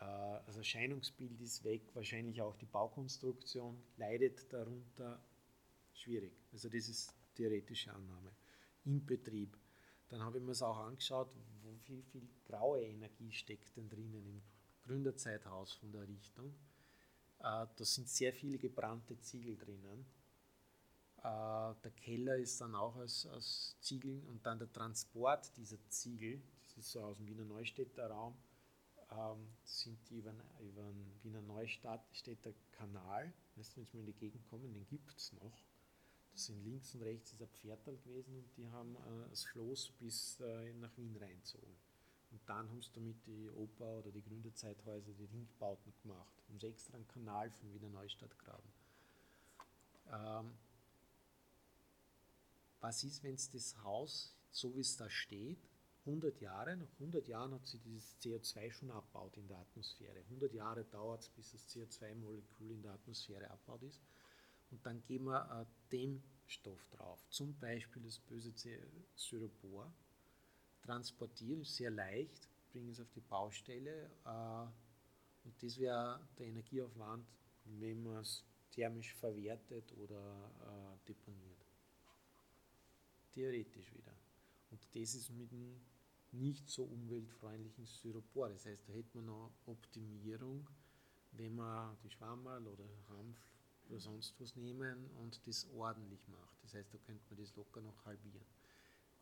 äh, das Erscheinungsbild ist weg, wahrscheinlich auch die Baukonstruktion leidet darunter. Schwierig. Also das ist theoretische Annahme. Im Betrieb dann habe ich mir es auch angeschaut, wo viel, viel graue Energie steckt denn drinnen im Gründerzeithaus von der Richtung. Äh, da sind sehr viele gebrannte Ziegel drinnen. Äh, der Keller ist dann auch aus, aus Ziegeln und dann der Transport dieser Ziegel, das ist so aus dem Wiener Neustädter Raum, ähm, sind die über, über den Wiener Neustädter Kanal. Weißt du, wenn mal in die Gegend kommen, den gibt es noch. Das sind links und rechts ist ein Pferdtal gewesen und die haben äh, das Floß bis äh, nach Wien reinzogen. Und dann haben sie damit die Oper oder die Gründerzeithäuser, die Ringbauten gemacht. Haben sie extra einen Kanal von Wiener Neustadt graben. Ähm, was ist, wenn es das Haus, so wie es da steht, 100 Jahre, nach 100 Jahren hat sich dieses CO2 schon abbaut in der Atmosphäre. 100 Jahre dauert es, bis das CO2-Molekül in der Atmosphäre abbaut ist. Und dann geben wir äh, Dämmstoff drauf, zum Beispiel das böse Styropor, transportieren, sehr leicht, bringen es auf die Baustelle äh, und das wäre der Energieaufwand, wenn man es thermisch verwertet oder äh, deponiert. Theoretisch wieder. Und das ist mit einem nicht so umweltfreundlichen Styropor. Das heißt, da hätte man noch Optimierung, wenn man die Schwammerl oder Hanf oder sonst was nehmen und das ordentlich macht. Das heißt, da könnte man das locker noch halbieren.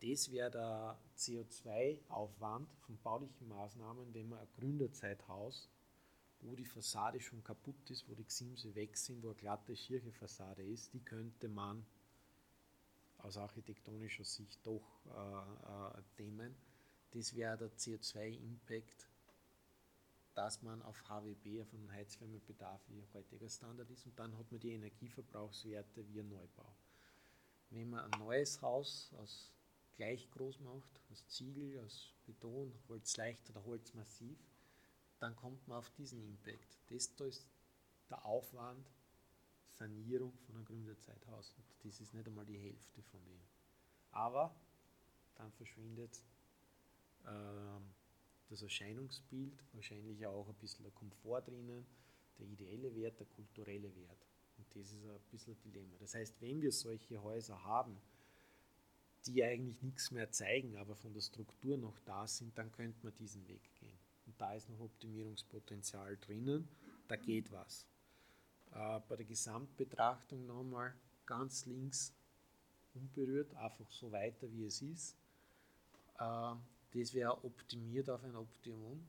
Das wäre der CO2-Aufwand von baulichen Maßnahmen, wenn man ein Gründerzeithaus, wo die Fassade schon kaputt ist, wo die Gsimse weg sind, wo eine glatte Schirchefassade ist, die könnte man aus architektonischer Sicht doch äh, äh, dämmen. Das wäre der CO2-Impact, dass man auf HWB, auf einen Heizwärmebedarf, wie heutiger Standard ist, und dann hat man die Energieverbrauchswerte wie ein Neubau. Wenn man ein neues Haus aus gleich groß macht, aus Ziegel, aus Beton, Holz leicht oder Holz massiv, dann kommt man auf diesen Impact. Das da ist der Aufwand Sanierung von einem Gründerzeithaus. Und das ist nicht einmal die Hälfte von dem. Aber dann verschwindet äh, das Erscheinungsbild, wahrscheinlich auch ein bisschen der Komfort drinnen, der ideelle Wert, der kulturelle Wert. Und das ist ein bisschen ein Dilemma. Das heißt, wenn wir solche Häuser haben, die eigentlich nichts mehr zeigen, aber von der Struktur noch da sind, dann könnte man diesen Weg gehen. Und da ist noch Optimierungspotenzial drinnen, da geht was. Äh, bei der Gesamtbetrachtung nochmal ganz links unberührt, einfach so weiter wie es ist. Äh, das wäre optimiert auf ein Optimum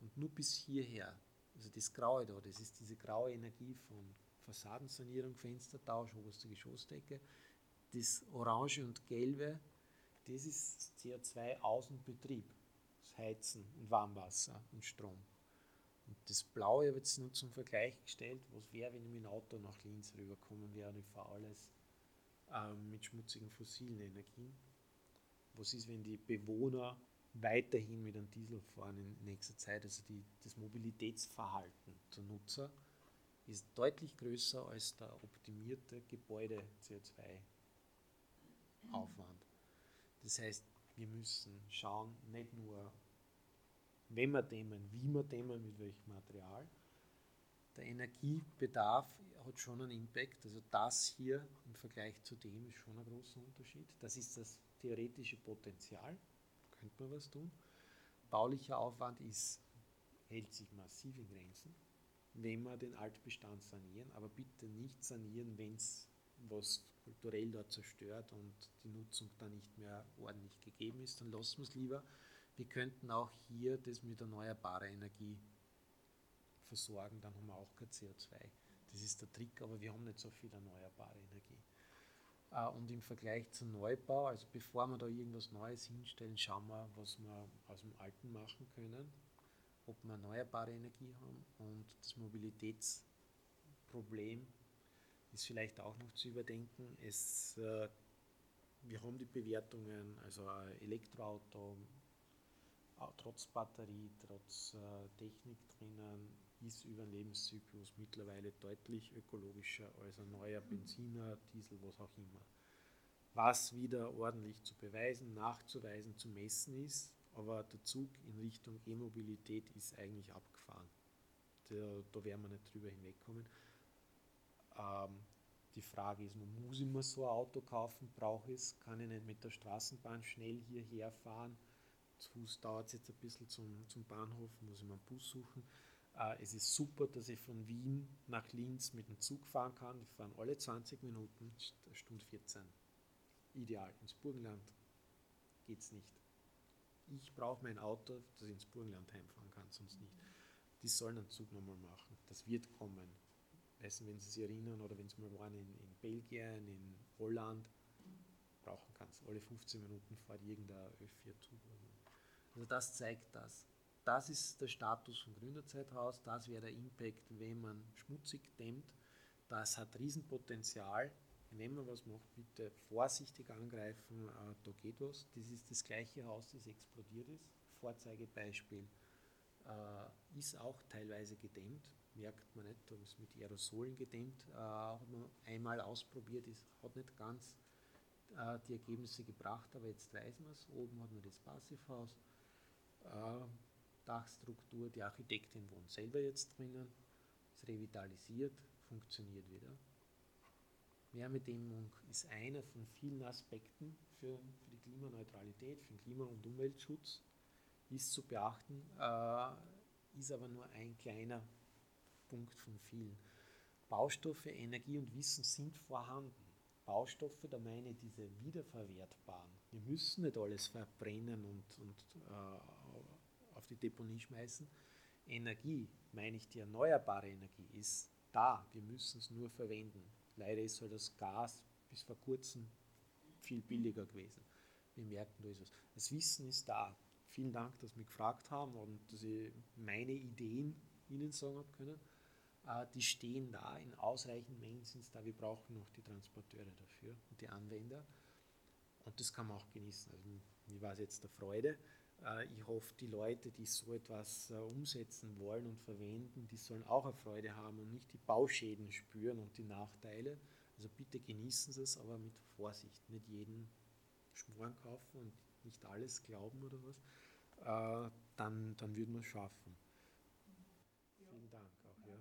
und nur bis hierher. Also das Graue da, das ist diese graue Energie von Fassadensanierung, Fenstertausch, oberste Geschossdecke. Das Orange und Gelbe, das ist CO2-Außenbetrieb, das Heizen und Warmwasser und Strom. Und das Blaue habe ich jetzt nur zum Vergleich gestellt, was wäre, wenn ich mit dem Auto nach Linz rüberkommen wäre und ich fahre alles ähm, mit schmutzigen fossilen Energien. Was ist, wenn die Bewohner weiterhin mit einem Diesel fahren in nächster Zeit? Also die, das Mobilitätsverhalten der Nutzer ist deutlich größer als der optimierte Gebäude-CO2-Aufwand. Das heißt, wir müssen schauen, nicht nur wenn wir dämmen, wie wir dämmen, mit welchem Material. Der Energiebedarf hat schon einen Impact. Also das hier im Vergleich zu dem ist schon ein großer Unterschied. Das ist das theoretische Potenzial. Da könnte man was tun. Baulicher Aufwand ist, hält sich massiv in Grenzen, wenn wir den Altbestand sanieren, aber bitte nicht sanieren, wenn es was kulturell dort zerstört und die Nutzung dann nicht mehr ordentlich gegeben ist, dann lassen wir es lieber wir könnten auch hier das mit erneuerbarer Energie versorgen, dann haben wir auch kein CO2. Das ist der Trick, aber wir haben nicht so viel erneuerbare Energie. Äh, und im Vergleich zum Neubau, also bevor wir da irgendwas Neues hinstellen, schauen wir, was wir aus dem Alten machen können, ob wir erneuerbare Energie haben und das Mobilitätsproblem ist vielleicht auch noch zu überdenken. Es, äh, wir haben die Bewertungen, also Elektroauto, trotz Batterie, trotz äh, Technik drinnen, ist über den Lebenszyklus mittlerweile deutlich ökologischer als ein neuer Benziner, Diesel, was auch immer. Was wieder ordentlich zu beweisen, nachzuweisen, zu messen ist, aber der Zug in Richtung E-Mobilität ist eigentlich abgefahren. Da, da werden wir nicht drüber hinwegkommen. Ähm, die Frage ist, muss ich mir so ein Auto kaufen? Brauche ich es? Kann ich nicht mit der Straßenbahn schnell hierher fahren? Zu Fuß dauert es jetzt ein bisschen zum, zum Bahnhof, muss ich mir einen Bus suchen. Äh, es ist super, dass ich von Wien nach Linz mit dem Zug fahren kann. Die fahren alle 20 Minuten, Stunde 14. Ideal. Ins Burgenland geht es nicht. Ich brauche mein Auto, dass ich ins Burgenland heimfahren kann, sonst nicht. Die sollen einen Zug nochmal machen. Das wird kommen. Weißt wenn Sie sich erinnern oder wenn Sie mal waren in, in Belgien, in Holland, brauchen kannst. Alle 15 Minuten fährt irgendein Ö4-Zug. Also das zeigt das. Das ist der Status vom Gründerzeithaus, das wäre der Impact, wenn man schmutzig dämmt. Das hat Riesenpotenzial. Wenn man was macht, bitte vorsichtig angreifen, äh, da geht was. Das ist das gleiche Haus, das explodiert ist. Vorzeigebeispiel äh, ist auch teilweise gedämmt, merkt man nicht, da ist mit Aerosolen gedämmt, äh, hat man einmal ausprobiert, ist, hat nicht ganz die Ergebnisse gebracht, aber jetzt weiß man es. Oben hat man das Passivhaus. Dachstruktur, die Architektin wohnt selber jetzt drinnen, ist revitalisiert, funktioniert wieder. Wärmedämmung ist einer von vielen Aspekten für, für die Klimaneutralität, für den Klima- und Umweltschutz, ist zu beachten, äh, ist aber nur ein kleiner Punkt von vielen. Baustoffe, Energie und Wissen sind vorhanden. Baustoffe, da meine ich diese wiederverwertbaren. Wir müssen nicht alles verbrennen und, und äh, auf die Deponie schmeißen. Energie, meine ich die erneuerbare Energie, ist da. Wir müssen es nur verwenden. Leider ist halt das Gas bis vor kurzem viel billiger gewesen. Wir merken, da ist was. Das Wissen ist da. Vielen Dank, dass Sie mich gefragt haben und dass ich meine Ideen Ihnen sagen habe können. Äh, die stehen da, in ausreichenden Mengen sind es da. Wir brauchen noch die Transporteure dafür und die Anwender. Und das kann man auch genießen. Also, mir war es jetzt der Freude. Äh, ich hoffe, die Leute, die so etwas äh, umsetzen wollen und verwenden, die sollen auch eine Freude haben und nicht die Bauschäden spüren und die Nachteile. Also bitte genießen Sie es, aber mit Vorsicht. Nicht jeden Schmoren kaufen und nicht alles glauben oder was. Äh, dann, dann würden wir es schaffen. Vielen Dank auch. Ja.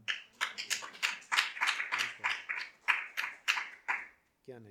Gerne.